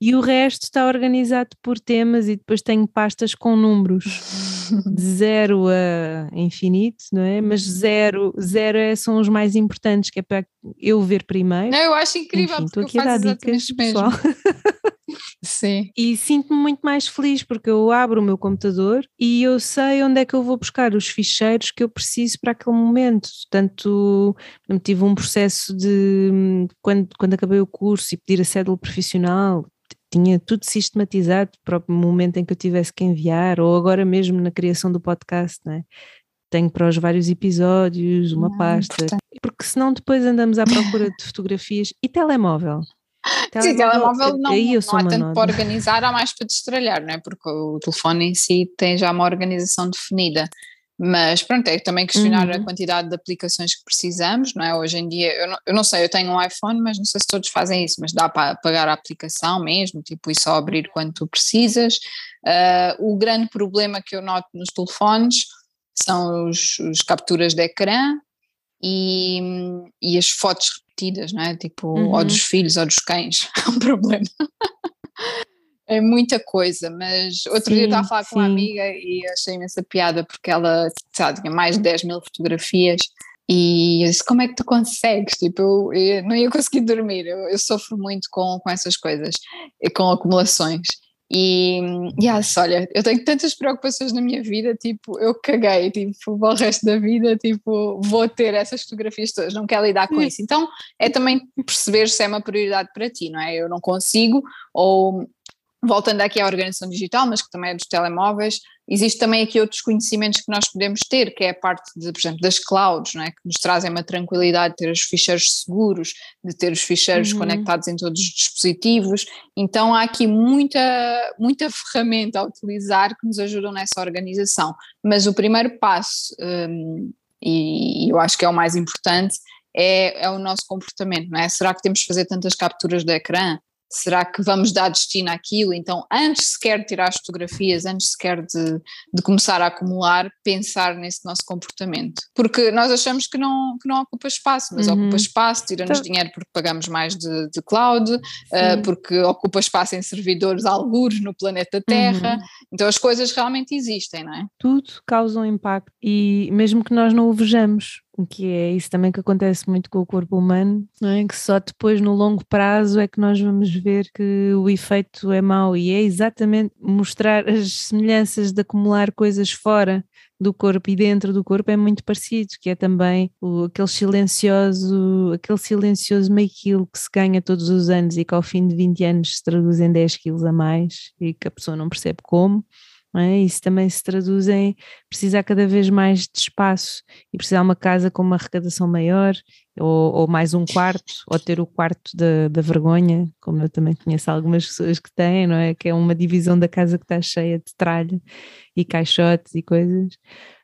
e o resto está organizado por temas e depois tenho pastas com números de (laughs) zero a infinito, não é? Mas zero, zero é, são os mais importantes, que é para eu ver primeiro. Não, eu acho incrível, Enfim, estou aqui a dar dicas, pessoal. (laughs) Sim. E sinto-me muito mais feliz porque eu abro o meu computador e eu sei onde é que eu vou buscar os ficheiros que eu preciso para aquele momento. Portanto, tive um processo de quando, quando acabei o curso e pedir a cédula profissional, tinha tudo sistematizado para o momento em que eu tivesse que enviar, ou agora mesmo na criação do podcast, né? tenho para os vários episódios uma ah, pasta, porque senão depois andamos à procura de fotografias e telemóvel. Sim, telemóvel não, aí eu não há tanto para organizar, há mais para destralhar, não é? Porque o telefone em si tem já uma organização definida. Mas pronto, é também questionar uhum. a quantidade de aplicações que precisamos, não é? Hoje em dia, eu não, eu não, sei, eu tenho um iPhone, mas não sei se todos fazem isso, mas dá para pagar a aplicação mesmo, tipo, e só abrir quando tu precisas. Uh, o grande problema que eu noto nos telefones são os, os capturas de ecrã e, e, as fotos repetidas, não é? Tipo, uhum. ou dos filhos ou dos cães, (laughs) é um problema. É muita coisa, mas outro sim, dia eu estava a falar sim. com uma amiga e achei imensa piada porque ela sabe, tinha mais de 10 mil fotografias e eu disse, como é que tu consegues? Tipo, eu, eu não ia conseguir dormir, eu, eu, sofro muito com, com essas coisas, com acumulações. E, yes, olha, eu tenho tantas preocupações na minha vida, tipo, eu caguei, tipo, para o resto da vida, tipo, vou ter essas fotografias todas, não quero lidar com hum. isso. Então, é também perceber se é uma prioridade para ti, não é? Eu não consigo, ou voltando aqui à organização digital, mas que também é dos telemóveis, existe também aqui outros conhecimentos que nós podemos ter, que é a parte, de, por exemplo, das clouds, não é? que nos trazem uma tranquilidade de ter os ficheiros seguros, de ter os ficheiros uhum. conectados em todos os dispositivos, então há aqui muita, muita (laughs) ferramenta a utilizar que nos ajudam nessa organização, mas o primeiro passo, um, e eu acho que é o mais importante, é, é o nosso comportamento, não é? Será que temos que fazer tantas capturas de ecrã? Será que vamos dar destino àquilo? Então, antes sequer de tirar as fotografias, antes sequer de, de começar a acumular, pensar nesse nosso comportamento. Porque nós achamos que não, que não ocupa espaço, mas uhum. ocupa espaço, tira-nos então, dinheiro porque pagamos mais de, de cloud, uh, porque ocupa espaço em servidores algures no planeta Terra. Uhum. Então, as coisas realmente existem, não é? Tudo causa um impacto e mesmo que nós não o vejamos, que é isso também que acontece muito com o corpo humano, é? que só depois no longo prazo é que nós vamos ver que o efeito é mau e é exatamente mostrar as semelhanças de acumular coisas fora do corpo e dentro do corpo é muito parecido, que é também o, aquele silencioso, aquele silencioso meio quilo que se ganha todos os anos e que ao fim de 20 anos se traduz em 10 quilos a mais e que a pessoa não percebe como é? Isso também se traduz em precisar cada vez mais de espaço e precisar uma casa com uma arrecadação maior, ou, ou mais um quarto, ou ter o quarto da, da vergonha, como eu também conheço algumas pessoas que têm, não é? Que é uma divisão da casa que está cheia de tralha e caixotes e coisas.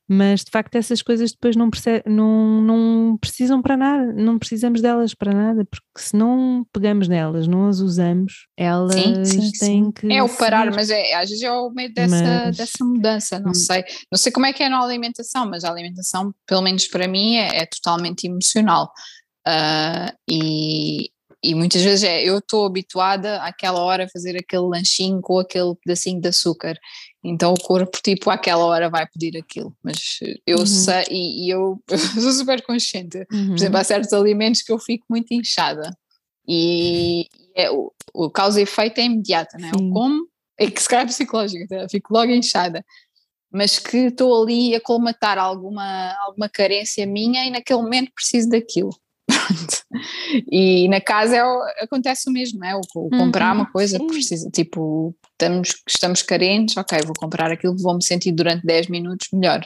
Mas de facto essas coisas depois não, não, não precisam para nada, não precisamos delas para nada, porque se não pegamos nelas, não as usamos, elas sim, sim, têm sim. que. É o parar, mas é, às vezes é o meio dessa, mas... dessa mudança, não hum. sei. Não sei como é que é na alimentação, mas a alimentação, pelo menos para mim, é, é totalmente emocional. Uh, e, e muitas vezes é, eu estou habituada àquela hora a fazer aquele lanchinho com aquele pedacinho de açúcar, então o corpo tipo àquela hora vai pedir aquilo, mas eu uhum. sei e, e eu, eu, (laughs) sou super consciente, uhum. por exemplo há certos alimentos que eu fico muito inchada e é, o, o causa e efeito é imediata, não é? Eu como, é que se calhar é psicológico, tá? fico logo inchada, mas que estou ali a colmatar alguma, alguma carência minha e naquele momento preciso daquilo. E na casa é, acontece o mesmo, é? O, o comprar uhum, uma coisa, precisa, tipo, estamos, estamos carentes, ok, vou comprar aquilo, vou-me sentir durante 10 minutos melhor.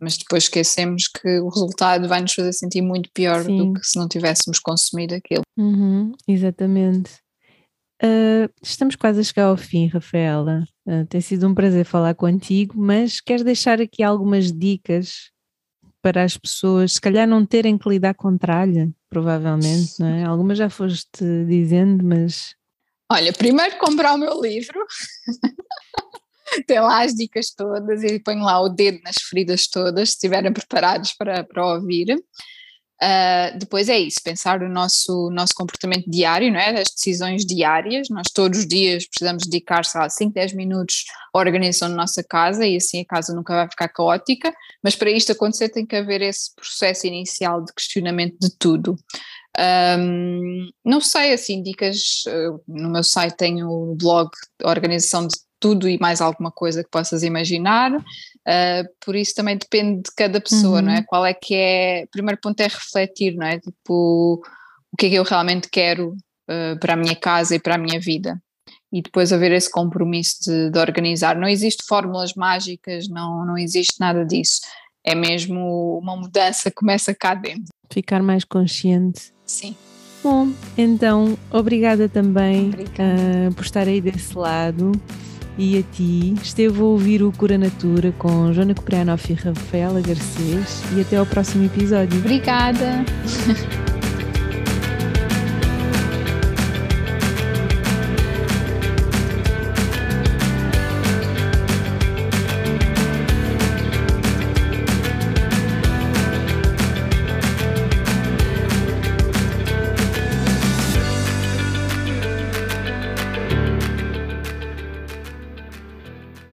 Mas depois esquecemos que o resultado vai nos fazer sentir muito pior sim. do que se não tivéssemos consumido aquilo. Uhum, exatamente. Uh, estamos quase a chegar ao fim, Rafaela. Uh, tem sido um prazer falar contigo, mas queres deixar aqui algumas dicas para as pessoas, se calhar não terem que lidar com tralha, provavelmente, não é? Algumas já foste dizendo, mas. Olha, primeiro comprar o meu livro, (laughs) tem lá as dicas todas e ponho lá o dedo nas feridas todas, se estiverem preparados para, para ouvir. Uh, depois é isso, pensar o nosso, nosso comportamento diário, não é? Das decisões diárias. Nós todos os dias precisamos dedicar, sei lá, 5, 10 minutos à organização da nossa casa e assim a casa nunca vai ficar caótica, mas para isto acontecer tem que haver esse processo inicial de questionamento de tudo. Um, não sei, assim, dicas, uh, no meu site tenho o blog Organização de tudo e mais alguma coisa que possas imaginar, uh, por isso também depende de cada pessoa, uhum. não é? Uhum. Qual é que é, o primeiro ponto é refletir, não é? Tipo, o que é que eu realmente quero uh, para a minha casa e para a minha vida. E depois haver esse compromisso de, de organizar. Não existe fórmulas mágicas, não, não existe nada disso. É mesmo uma mudança que começa cá dentro. Ficar mais consciente. Sim. Bom, então, obrigada também obrigada. Uh, por estar aí desse lado e a ti. Esteve a ouvir o Cura Natura com Joana Coprianoff e Rafaela Garcês e até ao próximo episódio. Obrigada! (laughs)